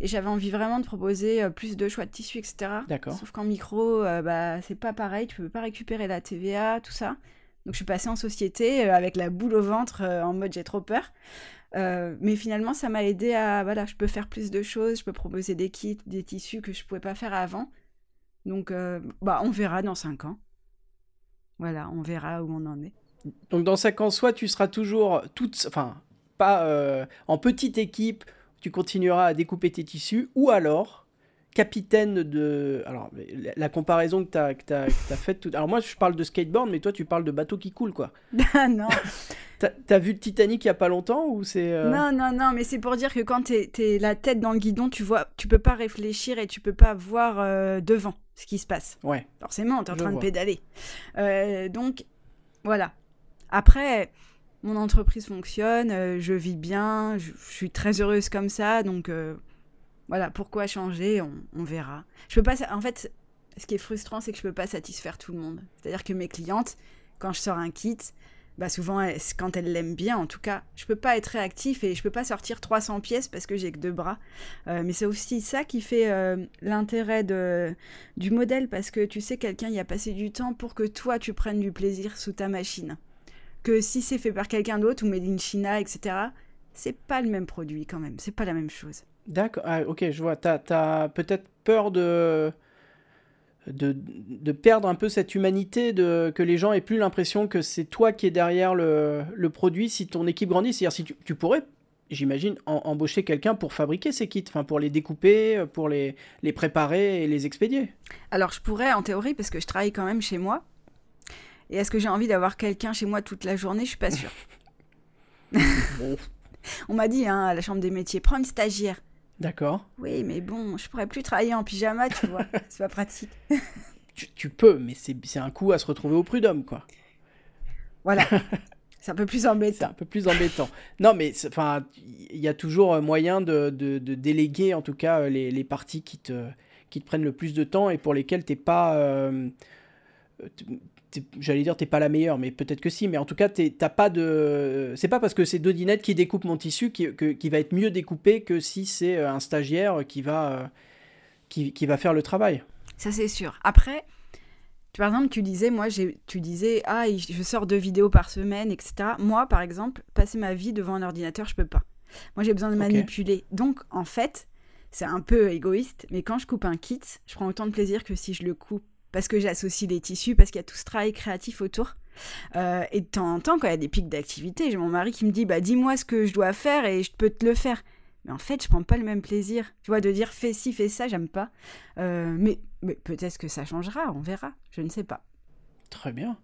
Et j'avais envie vraiment de proposer euh, plus de choix de tissus, etc. D'accord. Sauf qu'en micro, euh, bah, c'est pas pareil, tu peux pas récupérer la TVA, tout ça. Donc je suis passée en société avec la boule au ventre en mode j'ai trop peur. mais finalement, ça m'a aidé à, voilà, je peux faire plus de choses, je peux proposer des kits, des tissus que je pouvais pas faire avant. Donc, bah, on verra dans 5 ans. Voilà, on verra où on en est. Donc dans en soi, tu seras toujours toute, enfin, pas euh, en petite équipe, tu continueras à découper tes tissus, ou alors capitaine de... Alors, la, comparaison que tu as, as, faite... Tout... Alors moi, je parle de skateboard, mais toi, tu parles de bateau qui coule, quoi. [LAUGHS] Ah non [LAUGHS] T'as vu le Titanic il y a pas longtemps ou c'est euh, Non non non mais c'est pour dire que quand t'es es la tête dans le guidon tu vois tu peux pas réfléchir et tu peux pas voir euh, devant ce qui se passe. Ouais. Forcément t'es en train de pédaler. Euh, donc voilà. Après mon entreprise fonctionne, je vis bien, je, suis très heureuse comme ça donc voilà pourquoi changer on, on, verra. Je peux pas en fait ce qui est frustrant c'est que je peux pas satisfaire tout le monde. C'est-à-dire que mes clientes quand je sors un kit bah souvent quand elle l'aime bien en tout cas je peux pas être réactif et je peux pas sortir 300 pièces parce que j'ai que deux bras euh, mais c'est aussi ça qui fait euh, l'intérêt du modèle parce que tu sais quelqu'un y a passé du temps pour que toi tu prennes du plaisir sous ta machine que si c'est fait par quelqu'un d'autre ou made in China etc c'est pas le même produit quand même c'est pas la même chose d'accord ah, ok je vois t'as as, peut-être peur de de, perdre un peu cette humanité, de, que les gens aient plus l'impression que c'est toi qui es derrière le, produit si ton équipe grandit. C'est-à-dire si tu, pourrais, j'imagine, embaucher quelqu'un pour fabriquer ces kits, enfin pour les découper, pour les, les préparer et les expédier. Alors je pourrais en théorie parce que je travaille quand même chez moi. Et est-ce que j'ai envie d'avoir quelqu'un chez moi toute la journée? Je suis pas sûre. [LAUGHS] [LAUGHS] On m'a dit hein, à la chambre des métiers, prends une stagiaire. D'accord. Oui, mais bon, je pourrais plus travailler en pyjama, tu vois. [LAUGHS] c'est pas pratique. tu, peux, mais c'est un coup à se retrouver au prud'homme, quoi. Voilà. [LAUGHS] c'est un peu plus embêtant. C'est un peu plus embêtant. Non, mais enfin, il y a toujours moyen de, de, déléguer, en tout cas, les, les, parties qui te, qui te prennent le plus de temps et pour lesquelles t'es pas. Euh, j'allais dire t'es pas la meilleure, mais peut-être que si, mais en tout cas t'as pas de, c'est pas parce que c'est deux dinettes qui découpent mon tissu qui, qui va être mieux découpé que si c'est euh, un stagiaire qui va, euh, qui, qui, va faire le travail. Ça c'est sûr. Après, tu, par exemple, tu disais, moi tu disais, ah je sors deux vidéos par semaine, etc. Moi par exemple, passer ma vie devant un ordinateur, je peux pas. Moi j'ai besoin de manipuler. Donc en fait, c'est un peu égoïste, mais quand je coupe un kit, je prends autant de plaisir que si je le coupe parce que j'associe les tissus, parce qu'il y a tout ce travail créatif autour. Euh, et de temps en temps, quand il y a des pics d'activité, j'ai mon mari qui me dit bah dis-moi ce que je dois faire et je peux te le faire. Mais en fait, je prends pas le même plaisir. Tu vois, de dire fais ci, fais ça, j'aime pas. Euh, mais, mais peut-être que ça changera, on verra. Je ne sais pas. Très bien.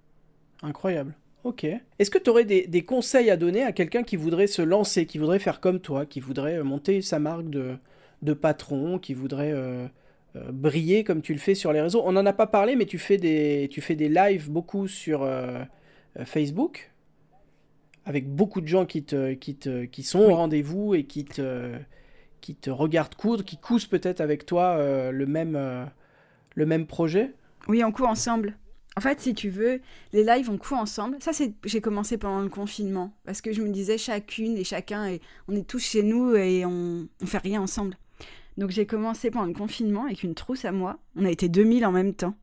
Incroyable. Ok. Est-ce que tu aurais des, conseils à donner à quelqu'un qui voudrait se lancer, qui voudrait faire comme toi, qui voudrait monter sa marque de, de patron, qui voudrait euh, briller comme tu le fais sur les réseaux. On n'en a pas parlé, mais tu fais des, tu fais des lives beaucoup sur euh, euh, Facebook, avec beaucoup de gens qui, te, qui, te, qui sont au rendez-vous et qui te, qui te regardent coudre, qui cousent peut-être avec toi le, même, le même projet. Oui, on coud ensemble. En fait, si tu veux, les lives, on coud ensemble. Ça, c'est j'ai commencé pendant le confinement. Parce que je me disais, chacune et chacun, et on est tous chez nous et on, on fait rien ensemble. Donc j'ai commencé pendant le confinement avec une trousse à moi. On a été 2000 en même temps.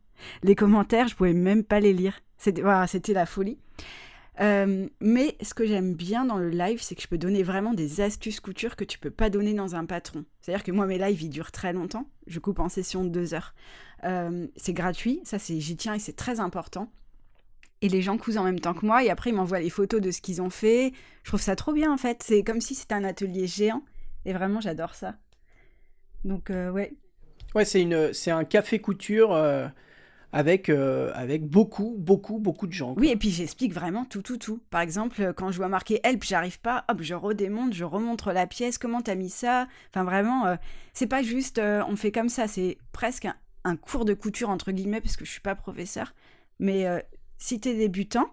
Les commentaires, je pouvais même pas les lire. C'était la folie. Euh, mais ce que j'aime bien dans le live, c'est que je peux donner vraiment des astuces couture que tu peux pas donner dans un patron. C'est-à-dire que moi, mes lives, ils durent très longtemps. Je coupe en session de deux heures. Euh, c'est gratuit, ça, c'est j'y tiens et c'est très important. Et les gens cousent en même temps que moi et après, ils m'envoient les photos de ce qu'ils ont fait. Je trouve ça trop bien, en fait. C'est comme si c'était un atelier géant. Et vraiment, j'adore ça. Donc, euh, ouais. Ouais, c'est, une, c'est un café couture euh, avec, euh, avec beaucoup, beaucoup, beaucoup de gens. Oui, et puis j'explique vraiment tout, tout, tout. Par exemple, quand je vois marquer help, j'arrive pas, hop, je redémonte, je remontre la pièce, comment t'as mis ça? Enfin, vraiment, c'est pas juste on fait comme ça, c'est presque un, un, cours de couture, entre guillemets, parce que je suis pas professeur. Mais si t'es débutant,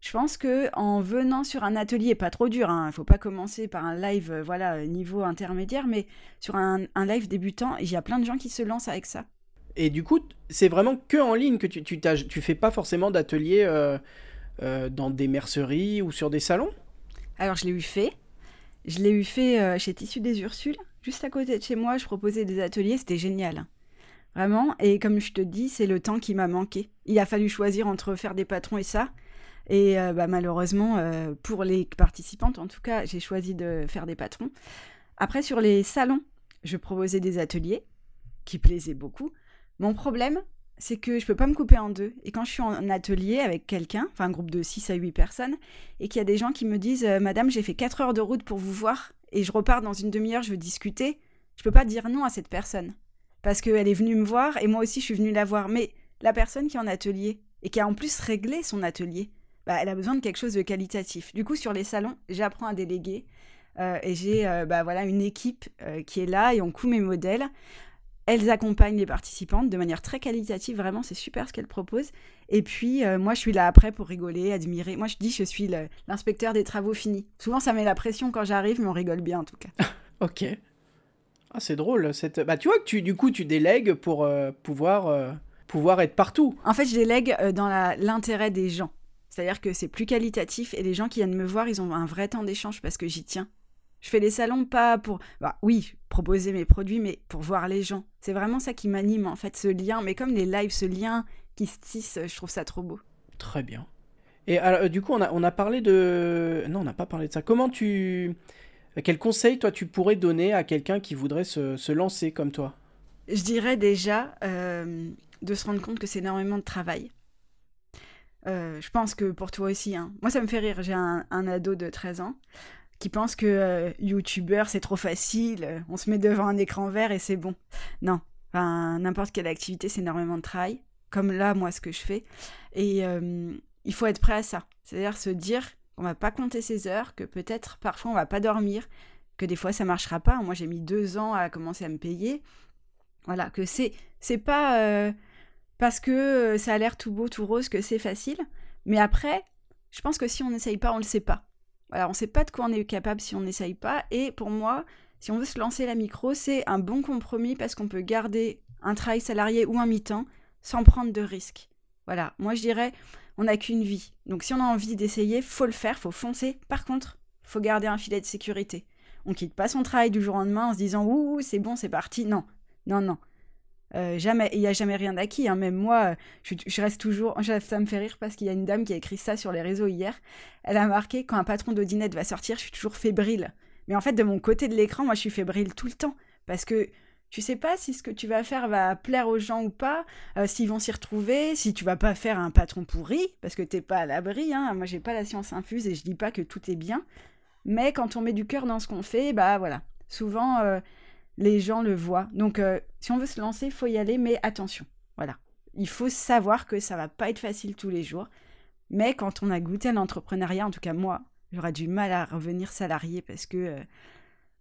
je pense que en venant sur un atelier, pas trop dur, il hein, ne faut pas commencer par un live euh, voilà niveau intermédiaire, mais sur un, live débutant, il y a plein de gens qui se lancent avec ça. Et du coup, c'est vraiment que en ligne que tu tu, tu fais pas forcément d'ateliers euh, euh, dans des merceries ou sur des salons? Alors je l'ai eu fait. Je l'ai eu fait chez Tissu des Ursules, juste à côté de chez moi. Je proposais des ateliers, c'était génial. Vraiment. Et comme je te dis, c'est le temps qui m'a manqué. Il a fallu choisir entre faire des patrons et ça. Et euh, bah, malheureusement, euh, pour les participantes, en tout cas, j'ai choisi de faire des patrons. Après, sur les salons, je proposais des ateliers qui plaisaient beaucoup. Mon problème, c'est que je peux pas me couper en deux. Et quand je suis en atelier avec quelqu'un, enfin un groupe de 6 à 8 personnes, et qu'il y a des gens qui me disent euh, Madame, j'ai fait 4 heures de route pour vous voir, et je repars dans une demi-heure, je veux discuter, je peux pas dire non à cette personne. Parce qu'elle est venue me voir, et moi aussi je suis venue la voir. Mais la personne qui est en atelier, et qui a en plus réglé son atelier, bah, elle a besoin de quelque chose de qualitatif. Du coup, sur les salons, j'apprends à déléguer. Euh, et j'ai euh, bah, voilà, une équipe qui est là, et on coud mes modèles. Elles accompagnent les participantes de manière très qualitative, vraiment, c'est super ce qu'elles proposent. Et puis, euh, moi, je suis là après pour rigoler, admirer. Moi, je dis, je suis l'inspecteur des travaux finis. Souvent, ça met la pression quand j'arrive, mais on rigole bien en tout cas. [LAUGHS] ok. Ah, c'est drôle. Cette... Bah, tu vois que tu, du coup, tu délègues pour euh, pouvoir, euh, pouvoir être partout. En fait, je délègue dans l'intérêt des gens. C'est-à-dire que c'est plus qualitatif et les gens qui viennent me voir, ils ont un vrai temps d'échange parce que j'y tiens. Je fais les salons pas pour, bah, oui, proposer mes produits, mais pour voir les gens. C'est vraiment ça qui m'anime, en fait, ce lien. Mais comme les lives, ce lien qui se tisse, je trouve ça trop beau. Très bien. Et alors, euh, du coup, on a, on a parlé de... Non, on n'a pas parlé de ça. Comment tu... Quel conseil, toi, tu pourrais donner à quelqu'un qui voudrait se, se, lancer comme toi? Je dirais déjà euh, de se rendre compte que c'est énormément de travail. Euh, je pense que pour toi aussi. Hein. Moi, ça me fait rire. J'ai un, ado de 13 ans qui pensent que euh, youtubeur c'est trop facile, euh, on se met devant un écran vert et c'est bon. Non, enfin, n'importe quelle activité c'est énormément de travail, comme là moi ce que je fais. Et euh, il faut être prêt à ça, c'est-à-dire se dire qu'on va pas compter ses heures, que peut-être parfois on va pas dormir, que des fois ça marchera pas. Moi j'ai mis deux ans à commencer à me payer. Voilà, que c'est c'est pas parce que ça a l'air tout beau, tout rose que c'est facile. Mais après, je pense que si on n'essaye pas, on le sait pas. Voilà, on ne sait pas de quoi on est capable si on n'essaye pas. Et pour moi, si on veut se lancer la micro, c'est un bon compromis parce qu'on peut garder un travail salarié ou un mi-temps sans prendre de risques. Voilà, moi je dirais, on n'a qu'une vie. Donc si on a envie d'essayer, faut le faire, faut foncer. Par contre, faut garder un filet de sécurité. On quitte pas son travail du jour au lendemain en se disant ouh c'est bon c'est parti. Non, non non. Euh, jamais, il n'y a jamais rien d'acquis. Hein. Même moi, je, reste toujours. Ça me fait rire parce qu'il y a une dame qui a écrit ça sur les réseaux hier. Elle a marqué quand un patron d'Audinette va sortir, je suis toujours fébrile. Mais en fait, de mon côté de l'écran, moi, je suis fébrile tout le temps parce que tu sais pas si ce que tu vas faire va plaire aux gens ou pas, euh, s'ils vont s'y retrouver, si tu vas pas faire un patron pourri parce que t'es pas à l'abri. Hein. Moi, j'ai pas la science infuse et je dis pas que tout est bien. Mais quand on met du cœur dans ce qu'on fait, bah voilà. Souvent, euh, les gens le voient. Donc, euh, si on veut se lancer, il faut y aller, mais attention. Voilà. Il faut savoir que ça va pas être facile tous les jours. Mais quand on a goûté à l'entrepreneuriat, en tout cas moi, j'aurais du mal à revenir salarié parce que euh,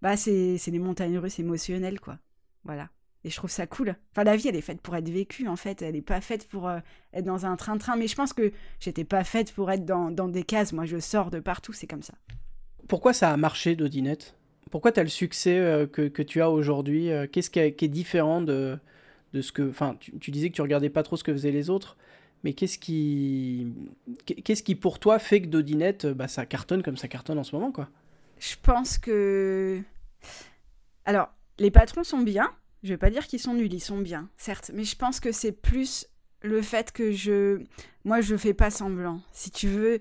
bah c'est des montagnes russes émotionnelles, quoi. Voilà. Et je trouve ça cool. Enfin, la vie, elle est faite pour être vécue, en fait. Elle n'est pas faite pour euh, être dans un train-train. Mais je pense que j'étais pas faite pour être dans, dans, des cases. Moi, je sors de partout, c'est comme ça. Pourquoi ça a marché, Dodinette? Pourquoi tu as le succès euh, que, tu as aujourd'hui euh, Qu'est-ce qui, est différent de, ce que. Enfin, tu, disais que tu regardais pas trop ce que faisaient les autres, mais qu'est-ce qui, qu'est-ce qui pour toi fait que Dodinette, bah, ça cartonne comme ça cartonne en ce moment, quoi? Je pense que. Alors, les patrons sont bien. Je vais pas dire qu'ils sont nuls, ils sont bien, certes, mais je pense que c'est plus le fait que je. Moi, je fais pas semblant. Si tu veux,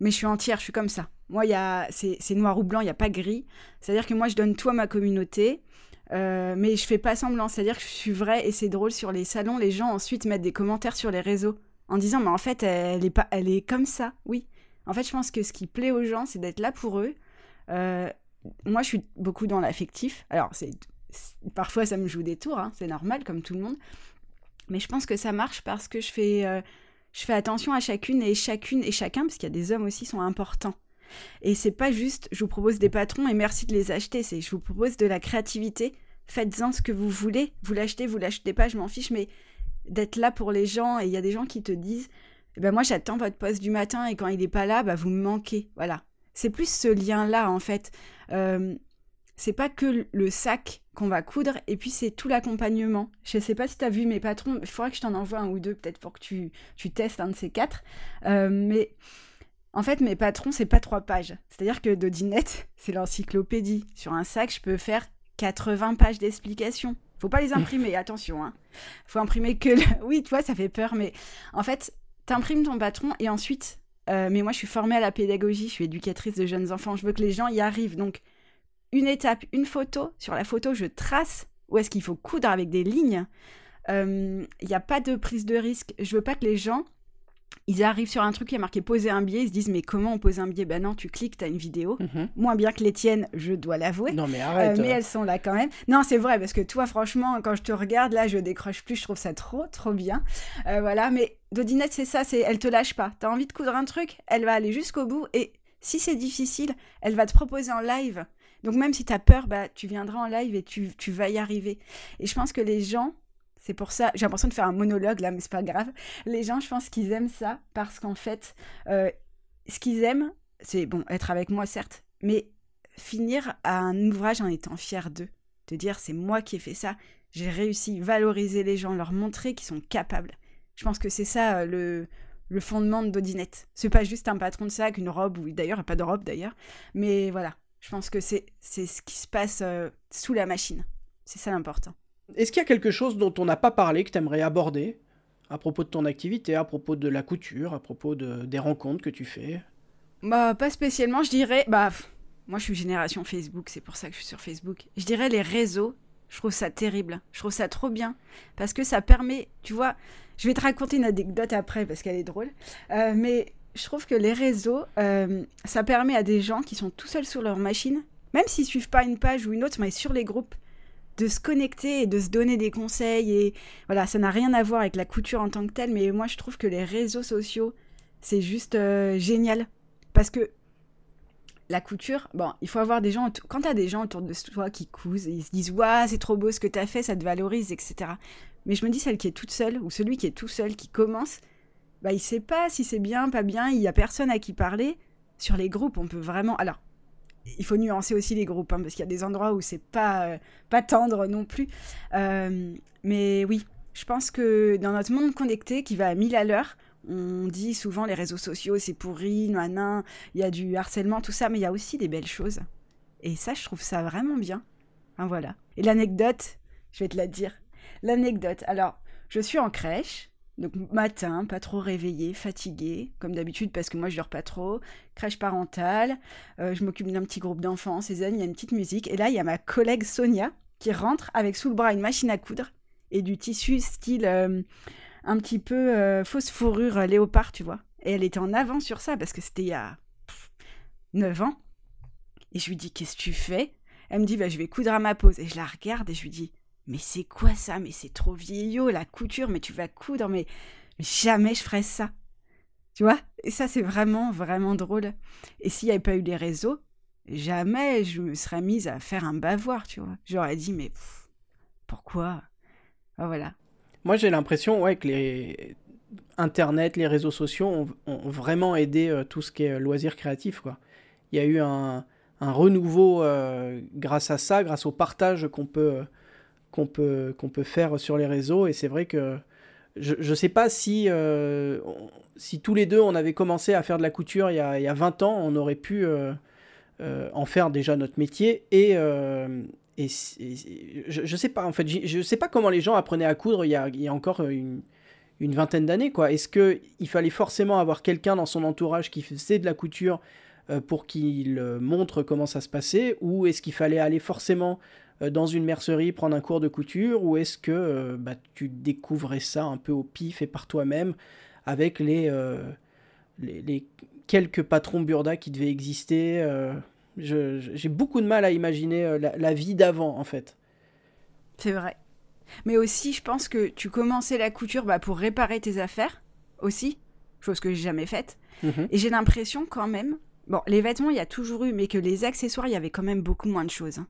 mais je suis entière, je suis comme ça. Moi, c'est noir ou blanc, il n'y a pas gris. C'est-à-dire que moi, je donne tout à ma communauté, euh, mais je fais pas semblant. C'est-à-dire que je suis vraie et c'est drôle sur les salons. Les gens ensuite mettent des commentaires sur les réseaux en disant, mais en fait, elle est, pas, elle est comme ça. Oui. En fait, je pense que ce qui plaît aux gens, c'est d'être là pour eux. Euh, moi, je suis beaucoup dans l'affectif. Alors, c'est parfois, ça me joue des tours, hein, c'est normal, comme tout le monde. Mais je pense que ça marche parce que je fais, euh, je fais attention à chacune et chacune et chacun, parce qu'il y a des hommes aussi sont importants. Et c'est pas juste je vous propose des patrons et merci de les acheter, c'est je vous propose de la créativité, faites-en ce que vous voulez, vous l'achetez, vous l'achetez pas, je m'en fiche, mais d'être là pour les gens et il y a des gens qui te disent eh ben moi j'attends votre poste du matin et quand il n'est pas là, bah vous me manquez. Voilà. C'est plus ce lien-là en fait. Euh, c'est pas que le sac qu'on va coudre, et puis c'est tout l'accompagnement. Je sais pas si tu as vu mes patrons, il faudra que je t'en envoie un ou deux peut-être pour que tu, tu testes un de ces quatre. Euh, mais en fait, mes patrons, c'est pas trois pages. C'est-à-dire que Dodinette, [LAUGHS] c'est l'encyclopédie. Sur un sac, je peux faire 80 pages d'explications. Faut pas les imprimer, [LAUGHS] attention. Hein. Faut imprimer que... [LAUGHS] Oui, toi, ça fait peur, mais en fait, t'imprimes ton patron et ensuite... Euh, mais moi, je suis formée à la pédagogie, je suis éducatrice de jeunes enfants. Je veux que les gens y arrivent. Donc, une étape, une photo. Sur la photo, je trace où est-ce qu'il faut coudre avec des lignes. il n'y a pas de prise de risque. Je veux pas que les gens ils arrivent sur un truc qui a marqué poser un billet, ils se disent mais comment on pose un billet Ben non, tu cliques, tu as une vidéo. Mhm. Moins bien que les tiennes, je dois l'avouer. Non mais arrête. Euh, mais elles sont là quand même. Non, c'est vrai, parce que toi, franchement, quand je te regarde, là, je décroche plus, je trouve ça trop, trop bien. Euh, voilà, mais Dodinette, c'est ça, c'est elle te lâche pas. T'as envie de coudre un truc, elle va aller jusqu'au bout, et si c'est difficile, elle va te proposer en live. Donc même si t'as peur, bah, tu viendras en live et tu, tu vas y arriver. Et je pense que les gens, c'est pour ça, j'ai l'impression de faire un monologue là, mais c'est pas grave. Les gens, je pense qu'ils aiment ça parce qu'en fait, euh, ce qu'ils aiment, c'est bon, être avec moi certes, mais finir à un ouvrage en étant fier d'eux. De dire, c'est moi qui ai fait ça, j'ai réussi, valoriser les gens, leur montrer qu'ils sont capables. Je pense que c'est ça euh, le, fondement de Dodinette. C'est pas juste un patron de sac, une robe, ou d'ailleurs, pas de robe d'ailleurs, mais voilà, je pense que c'est ce qui se passe euh, sous la machine. C'est ça l'important. Est-ce qu'il y a quelque chose dont on n'a pas parlé que tu aimerais aborder? À propos de ton activité, à propos de la couture, à propos de, des rencontres que tu fais? Bah, pas spécialement, je dirais. Bah, moi je suis génération Facebook, c'est pour ça que je suis sur Facebook. Je dirais les réseaux, je trouve ça terrible. Je trouve ça trop bien. Parce que ça permet, tu vois, je vais te raconter une anecdote après parce qu'elle est drôle. Euh, mais je trouve que les réseaux, euh, ça permet à des gens qui sont tout seuls sur leur machine, même s'ils suivent pas une page ou une autre, mais sur les groupes, de se connecter et de se donner des conseils. Et voilà, ça n'a rien à voir avec la couture en tant que telle, mais moi je trouve que les réseaux sociaux, c'est juste euh, génial. Parce que la couture, bon, il faut avoir des gens, quand tu as des gens autour de toi qui cousent, ils se disent, waouh, c'est trop beau ce que tu as fait, ça te valorise, etc. Mais je me dis, celle qui est toute seule, ou celui qui est tout seul, qui commence, bah, il sait pas si c'est bien, pas bien, il y a personne à qui parler. Sur les groupes, on peut vraiment. Alors, il faut nuancer aussi les groupes, hein, parce qu'il y a des endroits où c'est pas, euh, pas tendre non plus. Euh, mais oui, je pense que dans notre monde connecté qui va à mille à l'heure, on dit souvent les réseaux sociaux c'est pourri, nan, il y a du harcèlement, tout ça, mais il y a aussi des belles choses. Et ça, je trouve ça vraiment bien. Voilà. Et l'anecdote, je vais te la dire. L'anecdote. Alors, je suis en crèche, donc matin, pas trop réveillé, fatigué, comme d'habitude parce que moi je dors pas trop. Crèche parentale, euh, je m'occupe d'un petit groupe d'enfants, ces il y a une petite musique. Et là, il y a ma collègue Sonia qui rentre avec sous le bras une machine à coudre et du tissu style euh, un petit peu euh, fausse fourrure léopard, tu vois. Et elle était en avant sur ça parce que c'était il y a 9 ans. Et je lui dis, qu'est-ce que tu fais? Elle me dit, bah, je vais coudre à ma pause. Et je la regarde et je lui dis, mais c'est quoi ça? Mais c'est trop vieillot, la couture, mais tu vas coudre, mais, jamais je ferais ça. Tu vois? Et ça, c'est vraiment, vraiment drôle. Et s'il n'y avait pas eu les réseaux, jamais je me serais mise à faire un bavoir, tu vois. J'aurais dit, mais pourquoi? Voilà. Moi, j'ai l'impression ouais, que les Internet, les réseaux sociaux ont, vraiment aidé euh, tout ce qui est loisir créatif. Quoi. Il y a eu un, renouveau euh, grâce à ça, grâce au partage qu'on peut euh, qu'on peut, peut faire sur les réseaux. Et c'est vrai que je ne sais pas si, euh, si tous les deux on avait commencé à faire de la couture il y a, il y a 20 ans, on aurait pu euh, euh, en faire déjà notre métier. Et, et, je ne sais pas, en fait, je sais pas comment les gens apprenaient à coudre il y a, il y a encore une, une vingtaine d'années. quoi. Est-ce qu'il fallait forcément avoir quelqu'un dans son entourage qui faisait de la couture pour qu'il montre comment ça se passait? Ou est-ce qu'il fallait aller forcément dans une mercerie prendre un cours de couture ou est-ce que euh, bah, tu découvrais ça un peu au pif et par toi-même avec les, euh, les, quelques patrons burda qui devaient exister J'ai beaucoup de mal à imaginer la, vie d'avant en fait. C'est vrai. Mais aussi, je pense que tu commençais la couture bah, pour réparer tes affaires aussi, chose que j'ai jamais faite. Mhm. Et j'ai l'impression quand même, bon, les vêtements, il y a toujours eu, mais que les accessoires, il y avait quand même beaucoup moins de choses. Hein.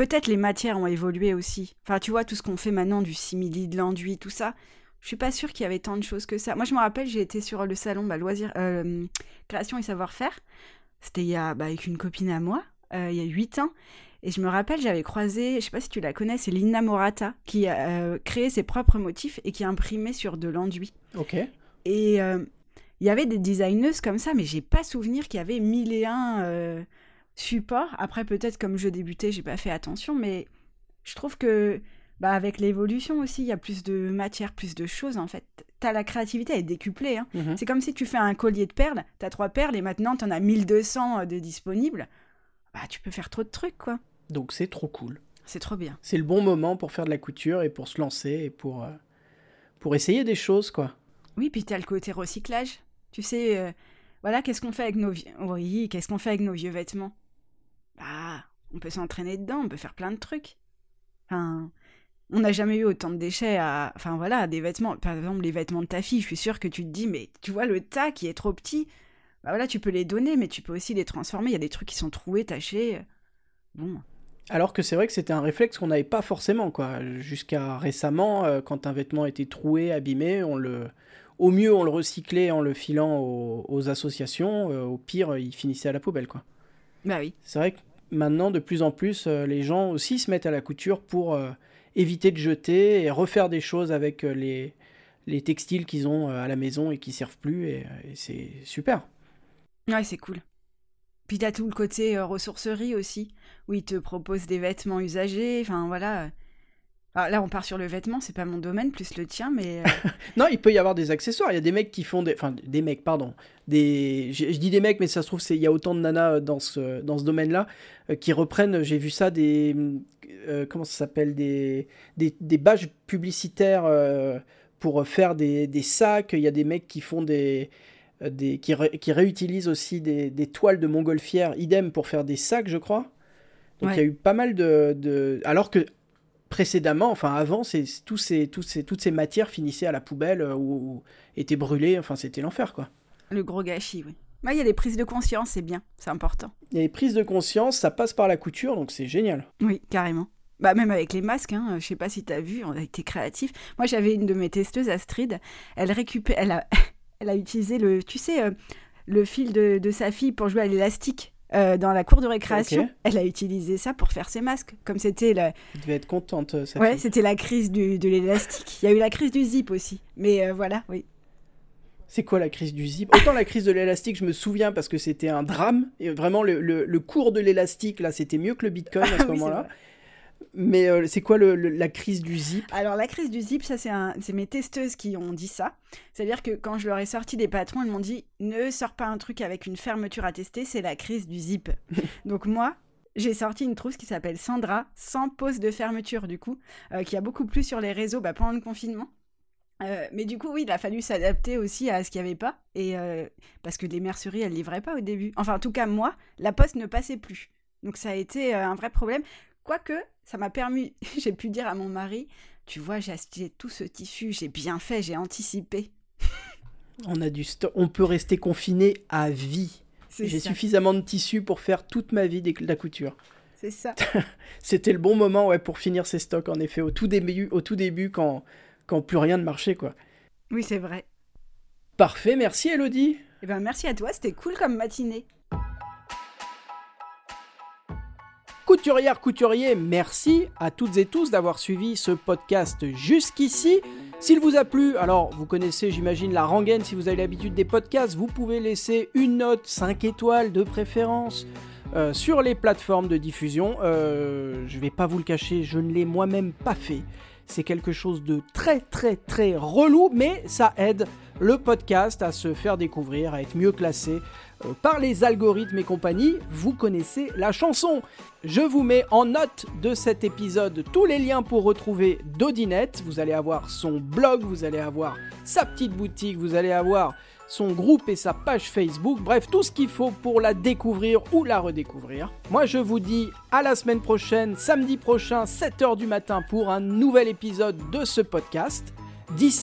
Peut-être les matières ont évolué aussi. Enfin, tu vois, tout ce qu'on fait maintenant, du simili, de l'enduit, tout ça. Je suis pas sûre qu'il y avait tant de choses que ça. Moi, je me rappelle, j'ai été sur le salon bah, loisir, euh, création et savoir-faire. C'était il y a, bah, avec une copine à moi, euh, il y a 8 ans. Et je me rappelle, j'avais croisé, je sais pas si tu la connais, c'est Lina Morata, qui a euh, créé ses propres motifs et qui a imprimé sur de l'enduit. Ok. Et il y avait des designeuses comme ça, mais j'ai pas souvenir qu'il y avait mille et un support. Après, peut-être comme je débutais, j'ai pas fait attention, mais je trouve que bah, avec l'évolution aussi, il y a plus de matière, plus de choses en fait. T'as la créativité, elle est décuplée. Hein. Mhm. C'est comme si tu fais un collier de perles, t'as trois perles et maintenant t'en as 1200 de disponibles. Bah, tu peux faire trop de trucs quoi. Donc c'est trop cool. C'est trop bien. C'est le bon moment pour faire de la couture et pour se lancer et pour, euh, pour essayer des choses, quoi. Oui, puis tu as le côté recyclage. Tu sais, euh, voilà, qu'est-ce qu'on fait avec nos vieux... Oui, qu'est-ce qu'on fait avec nos vieux vêtements? On peut s'entraîner dedans, on peut faire plein de trucs. Enfin, on n'a jamais eu autant de déchets à... Enfin voilà, des vêtements. Par exemple, les vêtements de ta fille, je suis sûre que tu te dis, mais tu vois le tas qui est trop petit. Bah voilà, tu peux les donner, mais tu peux aussi les transformer. Il y a des trucs qui sont troués, tachés. Bon. Alors que c'est vrai que c'était un réflexe qu'on n'avait pas forcément, quoi. Jusqu'à récemment, euh, quand un vêtement était troué, abîmé, on le... Au mieux, on le recyclait en le filant aux, associations. Euh, au pire, il finissait à la poubelle, quoi. Bah oui. C'est vrai que maintenant, de plus en plus, euh, les gens aussi se mettent à la couture pour éviter de jeter et refaire des choses avec les, les textiles qu'ils ont à la maison et qui servent plus. et c'est super. Ouais, c'est cool. Puis t'as tout le côté euh, ressourcerie aussi, où ils te proposent des vêtements usagés, enfin voilà. Ah, là, on part sur le vêtement, c'est pas mon domaine, plus le tien, mais. Euh, [LAUGHS] non, il peut y avoir des accessoires. Il y a des mecs qui font des. Enfin, des mecs, pardon. Des... Je, dis des mecs, mais ça se trouve, il y a autant de nanas euh, dans ce, dans ce domaine-là qui reprennent, j'ai vu ça, des. comment ça s'appelle des... des, des badges publicitaires pour faire des, des sacs. Il y a des mecs qui font des euh, des, qui, qui, réutilisent aussi des, des, toiles de montgolfière, idem pour faire des sacs, je crois. Donc il y a eu pas mal de, de, Alors que précédemment, enfin avant, c'est, tous ces, tous ces, toutes ces matières finissaient à la poubelle euh, ou, étaient brûlées, enfin c'était l'enfer quoi. Le gros gâchis, oui. Il y a des prises de conscience, c'est bien, c'est important. Il y a des prises de conscience, ça passe par la couture, donc c'est génial. Oui, carrément. Bah même avec les masques, hein, je sais pas si tu as vu, on a été créatifs. Moi j'avais une de mes testeuses, Astrid, elle récupère, elle a, [LAUGHS] elle a utilisé le, tu sais, euh, le fil de, sa fille pour jouer à l'élastique. Euh, dans la cour de récréation, elle a utilisé ça pour faire ses masques. Comme c'était la. Elle devait être contente, euh, Ouais, c'était la crise du, de l'élastique. Il y a eu la crise du zip aussi. Mais voilà, oui. C'est quoi la crise du zip? Autant la crise de l'élastique, je me souviens parce que c'était un drame. Et vraiment, le, le cours de l'élastique, là, c'était mieux que le bitcoin à ce moment-là. Mais euh, c'est quoi la crise du zip? Alors la crise du zip, ça c'est mes testeuses qui ont dit ça. C'est-à-dire que quand je leur ai sorti des patrons, elles m'ont dit ne sors pas un truc avec une fermeture à tester, c'est la crise du zip. [LAUGHS] Donc moi, j'ai sorti une trousse qui s'appelle Sandra, sans pause de fermeture du coup, euh, qui a beaucoup plu sur les réseaux bah, pendant le confinement. Euh, mais du coup, oui, il a fallu s'adapter aussi à ce qu'il n'y avait pas. Et parce que les merceries, elles livraient pas au début. Enfin, en tout cas, moi, la poste ne passait plus. Donc ça a été un vrai problème. Quoique, ça m'a permis, [LAUGHS] j'ai pu dire à mon mari, tu vois, j'ai acheté tout ce tissu, j'ai bien fait, j'ai anticipé. On a du on peut rester confiné à vie. J'ai suffisamment de tissu pour faire toute ma vie de la couture. C'est ça. [LAUGHS] C'était le bon moment ouais, pour finir ses stocks, en effet, au tout début, au tout début quand, quand plus rien ne marchait. quoi. Oui, c'est vrai. Parfait, merci Elodie. Eh ben, merci à toi, c'était cool comme matinée. Couturière, couturier, merci à toutes et tous d'avoir suivi ce podcast jusqu'ici. S'il vous a plu, alors vous connaissez j'imagine la rengaine si vous avez l'habitude des podcasts, vous pouvez laisser une note 5 étoiles de préférence euh, sur les plateformes de diffusion. Euh, je vais pas vous le cacher, je ne l'ai moi-même pas fait. C'est quelque chose de très très très relou, mais ça aide le podcast à se faire découvrir, à être mieux classé euh, par les algorithmes et compagnie. Vous connaissez la chanson. Je vous mets en note de cet épisode tous les liens pour retrouver Dodinette. Vous allez avoir son blog, vous allez avoir sa petite boutique, vous allez avoir son groupe et sa page Facebook, bref, tout ce qu'il faut pour la découvrir ou la redécouvrir. Moi, je vous dis à la semaine prochaine, samedi prochain, 7h du matin, pour un nouvel épisode de ce podcast. D'ici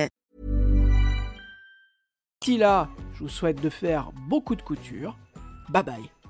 D'ici là, je vous souhaite de faire beaucoup de couture. Bye bye.